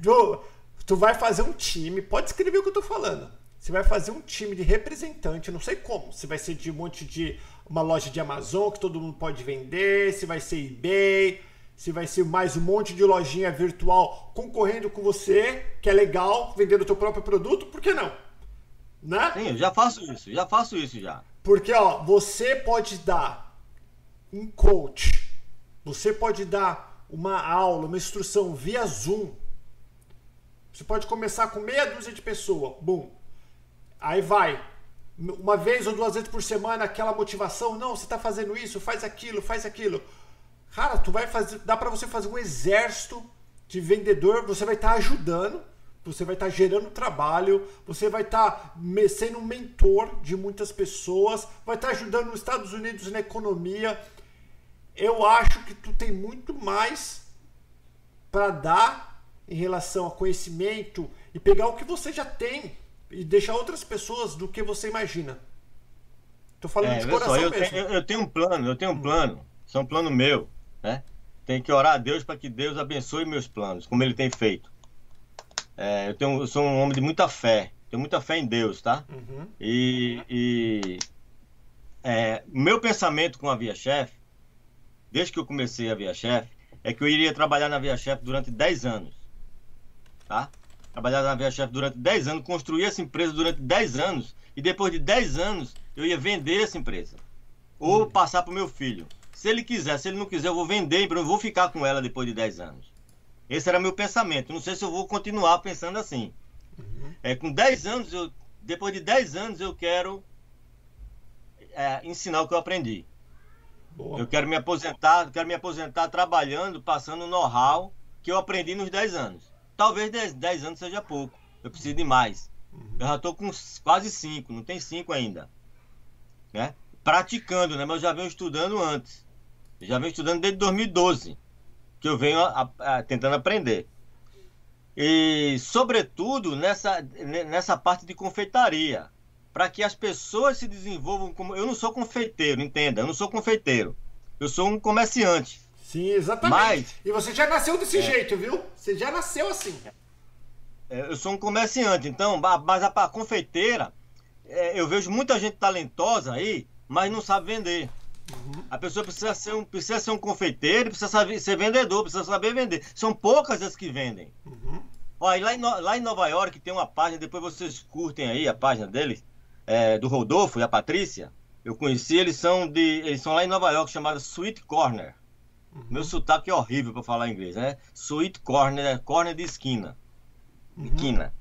Joe, tu vai fazer um time, pode escrever o que eu tô falando. Você vai fazer um time de representante, não sei como. Se vai ser de um monte de uma loja de Amazon que todo mundo pode vender, se vai ser eBay, se vai ser mais um monte de lojinha virtual concorrendo com você, que é legal, vendendo o teu próprio produto, por que não? Né? Sim, eu já faço isso, já faço isso já. Porque, ó, você pode dar um coach, você pode dar uma aula, uma instrução via Zoom. Você pode começar com meia dúzia de pessoas, bum. Aí vai, uma vez ou duas vezes por semana, aquela motivação, não, você está fazendo isso, faz aquilo, faz aquilo. Cara, tu vai fazer, dá para você fazer um exército de vendedor, você vai estar tá ajudando, você vai estar tá gerando trabalho, você vai estar tá sendo um mentor de muitas pessoas, vai estar tá ajudando os Estados Unidos na economia. Eu acho que tu tem muito mais para dar em relação a conhecimento e pegar o que você já tem e deixar outras pessoas do que você imagina. Tô falando é, de coração só, eu mesmo. Tenho, eu tenho um plano, eu tenho um plano. Isso é um plano meu né? Tem que orar a Deus para que Deus abençoe meus planos, como Ele tem feito. É, eu, tenho, eu sou um homem de muita fé, tenho muita fé em Deus, tá? Uhum. E, e é, meu pensamento com a Via Chef, desde que eu comecei a Via Chef, é que eu iria trabalhar na Via Chef durante 10 anos, tá? Trabalhar na Via Chef durante 10 anos, construir essa empresa durante 10 anos, e depois de 10 anos eu ia vender essa empresa. Ou uhum. passar para o meu filho. Se ele quiser, se ele não quiser, eu vou vender, eu vou ficar com ela depois de 10 anos. Esse era meu pensamento. Não sei se eu vou continuar pensando assim. Uhum. É, com 10 anos, eu, depois de 10 anos, eu quero é, ensinar o que eu aprendi. Boa. Eu quero me aposentar, quero me aposentar trabalhando, passando o know-how que eu aprendi nos 10 anos. Talvez 10, 10 anos seja pouco. Eu preciso de mais. Uhum. Eu já estou com quase 5, não tem 5 ainda. Né? Praticando, né? Mas eu já venho estudando antes. Já venho estudando desde 2012, que eu venho a, a, tentando aprender. E, sobretudo, nessa, nessa parte de confeitaria, para que as pessoas se desenvolvam como. Eu não sou confeiteiro, entenda, eu não sou confeiteiro. Eu sou um comerciante. Sim, exatamente. Mas, e você já nasceu desse é, jeito, viu? Você já nasceu assim. É, eu sou um comerciante, então, mas a, confeiteira, é, eu vejo muita gente talentosa aí, mas não sabe vender. Uhum. A pessoa precisa ser, um, precisa ser um confeiteiro, precisa saber, ser vendedor, precisa saber vender. São poucas as que vendem. Uhum. Olha, lá, em, lá em Nova York tem uma página, depois vocês curtem aí a página deles, é, do Rodolfo e a Patrícia. Eu conheci, eles são de. Eles são lá em Nova York, chamada Sweet Corner. Uhum. Meu sotaque é horrível para falar inglês, né? Sweet Corner, é corner de esquina. Uhum. Esquina.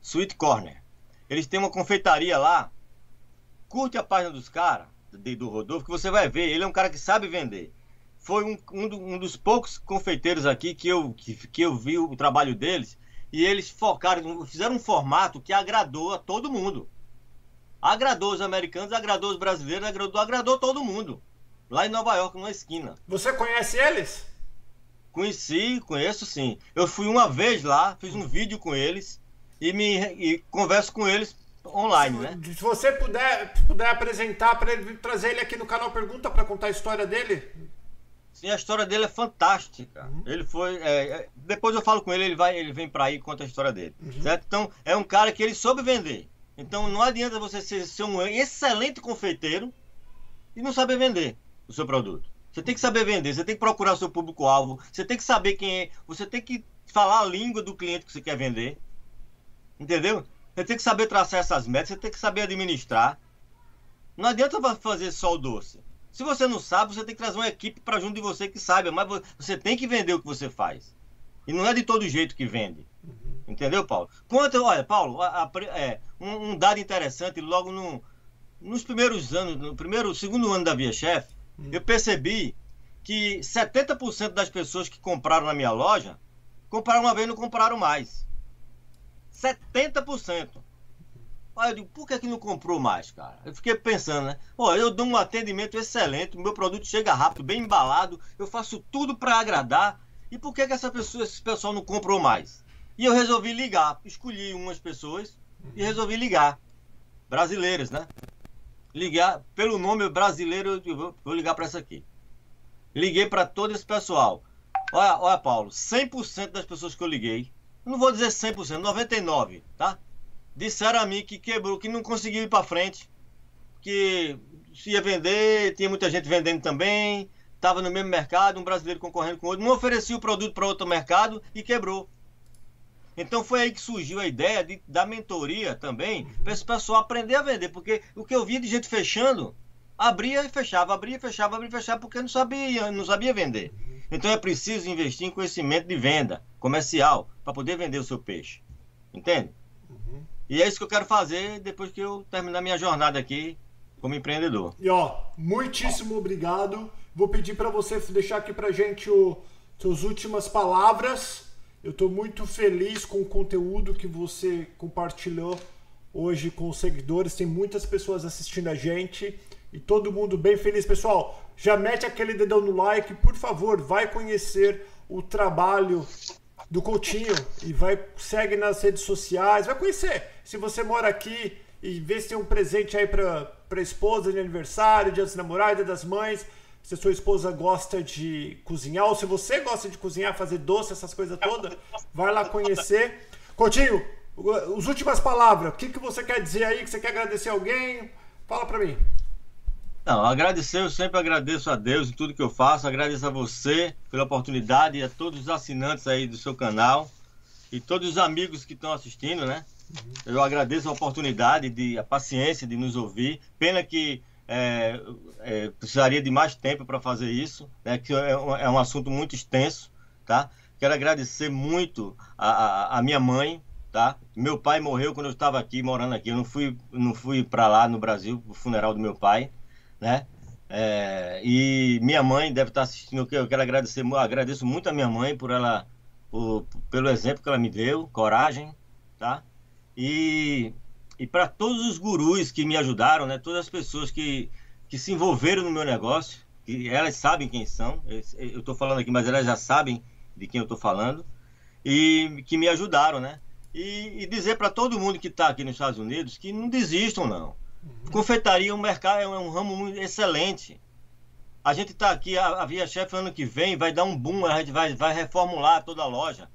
Sweet Corner. Eles têm uma confeitaria lá. Curte a página dos caras do Rodolfo, que você vai ver, ele é um cara que sabe vender. Foi um, um, um dos poucos confeiteiros aqui que eu, que, que eu vi o trabalho deles e eles focaram, fizeram um formato que agradou a todo mundo. Agradou os americanos, agradou os brasileiros, agradou, agradou todo mundo. Lá em Nova York, numa esquina. Você conhece eles? Conheci, conheço sim. Eu fui uma vez lá, fiz um vídeo com eles e me e converso com eles online, se, né? Se você puder, puder apresentar para ele trazer ele aqui no canal Pergunta para contar a história dele. Sim, a história dele é fantástica. Uhum. Ele foi. É, é, depois eu falo com ele, ele vai, ele vem para aí e conta a história dele. Uhum. Certo? Então, é um cara que ele soube vender. Então não adianta você ser, ser um excelente confeiteiro e não saber vender o seu produto. Você tem que saber vender, você tem que procurar o seu público-alvo, você tem que saber quem é, você tem que falar a língua do cliente que você quer vender. Entendeu? Você tem que saber traçar essas metas, você tem que saber administrar. Não adianta fazer só o doce. Se você não sabe, você tem que trazer uma equipe para junto de você que saiba, mas você tem que vender o que você faz. E não é de todo jeito que vende. Uhum. Entendeu, Paulo? Quanto, olha, Paulo, a, a, é, um, um, dado interessante, logo no, nos primeiros anos, no primeiro, segundo ano da Via Chef, uhum. eu percebi que 70% das pessoas que compraram na minha loja compraram uma vez e não compraram mais. 70%. Aí eu digo, por que, que não comprou mais, cara? Eu fiquei pensando, né? Pô, eu dou um atendimento excelente, meu produto chega rápido, bem embalado, eu faço tudo para agradar. E por que, que essa pessoa, esse pessoal não comprou mais? E eu resolvi ligar. Escolhi umas pessoas e resolvi ligar. Brasileiras, né? Ligar pelo nome brasileiro, eu vou, vou ligar para essa aqui. Liguei para todo esse pessoal. Olha, olha, Paulo, 100% das pessoas que eu liguei não vou dizer 100%, 99%, tá? Disseram a mim que quebrou, que não conseguiu ir para frente, que se ia vender, tinha muita gente vendendo também, estava no mesmo mercado, um brasileiro concorrendo com outro, não oferecia o produto para outro mercado e quebrou. Então foi aí que surgiu a ideia de, da mentoria também, para esse pessoal aprender a vender, porque o que eu via de gente fechando, abria e fechava, abria e fechava, abria e fechava, porque não sabia, não sabia vender. Então é preciso investir em conhecimento de venda comercial para poder vender o seu peixe. Entende? Uhum. E é isso que eu quero fazer depois que eu terminar minha jornada aqui como empreendedor. E ó, muitíssimo obrigado. Vou pedir para você deixar aqui pra gente o suas últimas palavras eu estou muito feliz com o conteúdo que você compartilhou hoje com os seguidores. Tem muitas pessoas assistindo a gente e todo mundo bem feliz. Pessoal, já mete aquele dedão no like, por favor, vai conhecer o trabalho do Coutinho e vai segue nas redes sociais, vai conhecer. Se você mora aqui e vê se tem um presente aí para para esposa de aniversário, dia dos namorados, dia das mães, se a sua esposa gosta de cozinhar, ou se você gosta de cozinhar, fazer doce, essas coisas todas, vai lá conhecer. Coutinho, as últimas palavras, o que, que você quer dizer aí? Que você quer agradecer alguém? Fala para mim. Não, agradecer, eu sempre agradeço a Deus em tudo que eu faço, agradeço a você pela oportunidade e a todos os assinantes aí do seu canal e todos os amigos que estão assistindo, né? Eu agradeço a oportunidade, de, a paciência de nos ouvir. Pena que é, é, precisaria de mais tempo para fazer isso, né, que é um, é um, assunto muito extenso, tá? Quero agradecer muito a, a, a, minha mãe, tá? Meu pai morreu quando eu estava aqui, morando aqui. Eu não fui, não fui para lá no Brasil, o funeral do meu pai, né? É, e minha mãe deve estar assistindo. Eu quero agradecer, agradeço muito a minha mãe por ela, por, pelo exemplo que ela me deu, coragem, tá? E e para todos os gurus que me ajudaram, né? Todas as pessoas que, que se envolveram no meu negócio, que elas sabem quem são. Eu estou falando aqui, mas elas já sabem de quem eu estou falando e que me ajudaram, né? E, e dizer para todo mundo que está aqui nos Estados Unidos que não desistam, não. Uhum. Confeitaria, um mercado é um ramo excelente. A gente está aqui, a, a Via Chef ano que vem vai dar um boom, a gente vai, vai reformular toda a loja.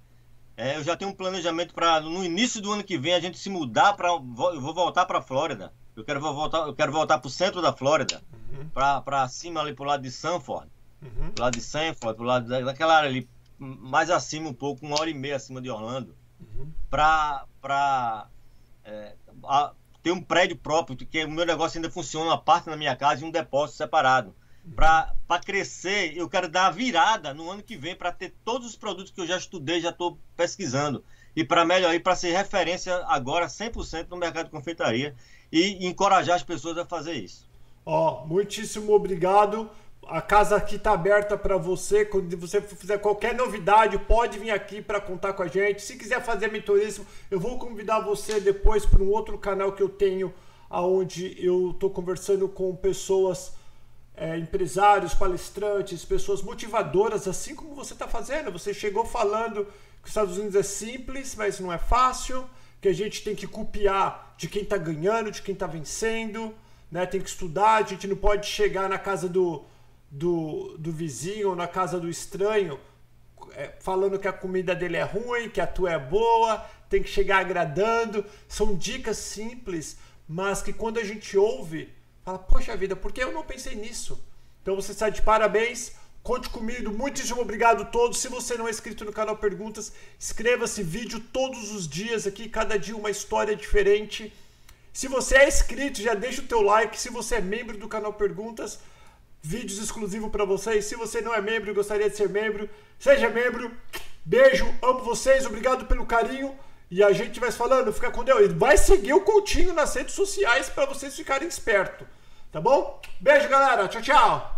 É, eu já tenho um planejamento para no início do ano que vem a gente se mudar para. Eu vou voltar para a Flórida. Eu quero voltar, eu quero voltar para o centro da Flórida, uhum. para cima ali pro lado de Sanford, uhum. pro lado de Sanford, pro lado daquela área ali mais acima um pouco, uma hora e meia acima de Orlando, uhum. para para é, ter um prédio próprio, porque o meu negócio ainda funciona uma parte na minha casa e um depósito separado para crescer, eu quero dar a virada no ano que vem para ter todos os produtos que eu já estudei, já estou pesquisando. E para melhorar, para ser referência agora 100% no mercado de confeitaria e encorajar as pessoas a fazer isso. Ó, oh, muitíssimo obrigado. A casa aqui está aberta para você. Quando você fizer qualquer novidade, pode vir aqui para contar com a gente. Se quiser fazer mentorismo, eu vou convidar você depois para um outro canal que eu tenho, aonde eu estou conversando com pessoas é, empresários, palestrantes, pessoas motivadoras, assim como você está fazendo. Você chegou falando que os Estados Unidos é simples, mas não é fácil, que a gente tem que copiar de quem está ganhando, de quem está vencendo, né? tem que estudar, a gente não pode chegar na casa do, do, do vizinho ou na casa do estranho é, falando que a comida dele é ruim, que a tua é boa, tem que chegar agradando. São dicas simples, mas que quando a gente ouve Fala, poxa vida, por que eu não pensei nisso? Então você está de parabéns. Conte comigo, muitíssimo obrigado a todos. Se você não é inscrito no canal Perguntas, inscreva-se vídeo todos os dias aqui, cada dia uma história diferente. Se você é inscrito, já deixa o teu like. Se você é membro do canal Perguntas, vídeos exclusivos para vocês. Se você não é membro e gostaria de ser membro, seja membro. Beijo, amo vocês, obrigado pelo carinho. E a gente vai falando, fica com Deus. Vai seguir o Coutinho nas redes sociais para vocês ficarem espertos. Tá bom? Beijo, galera. Tchau, tchau.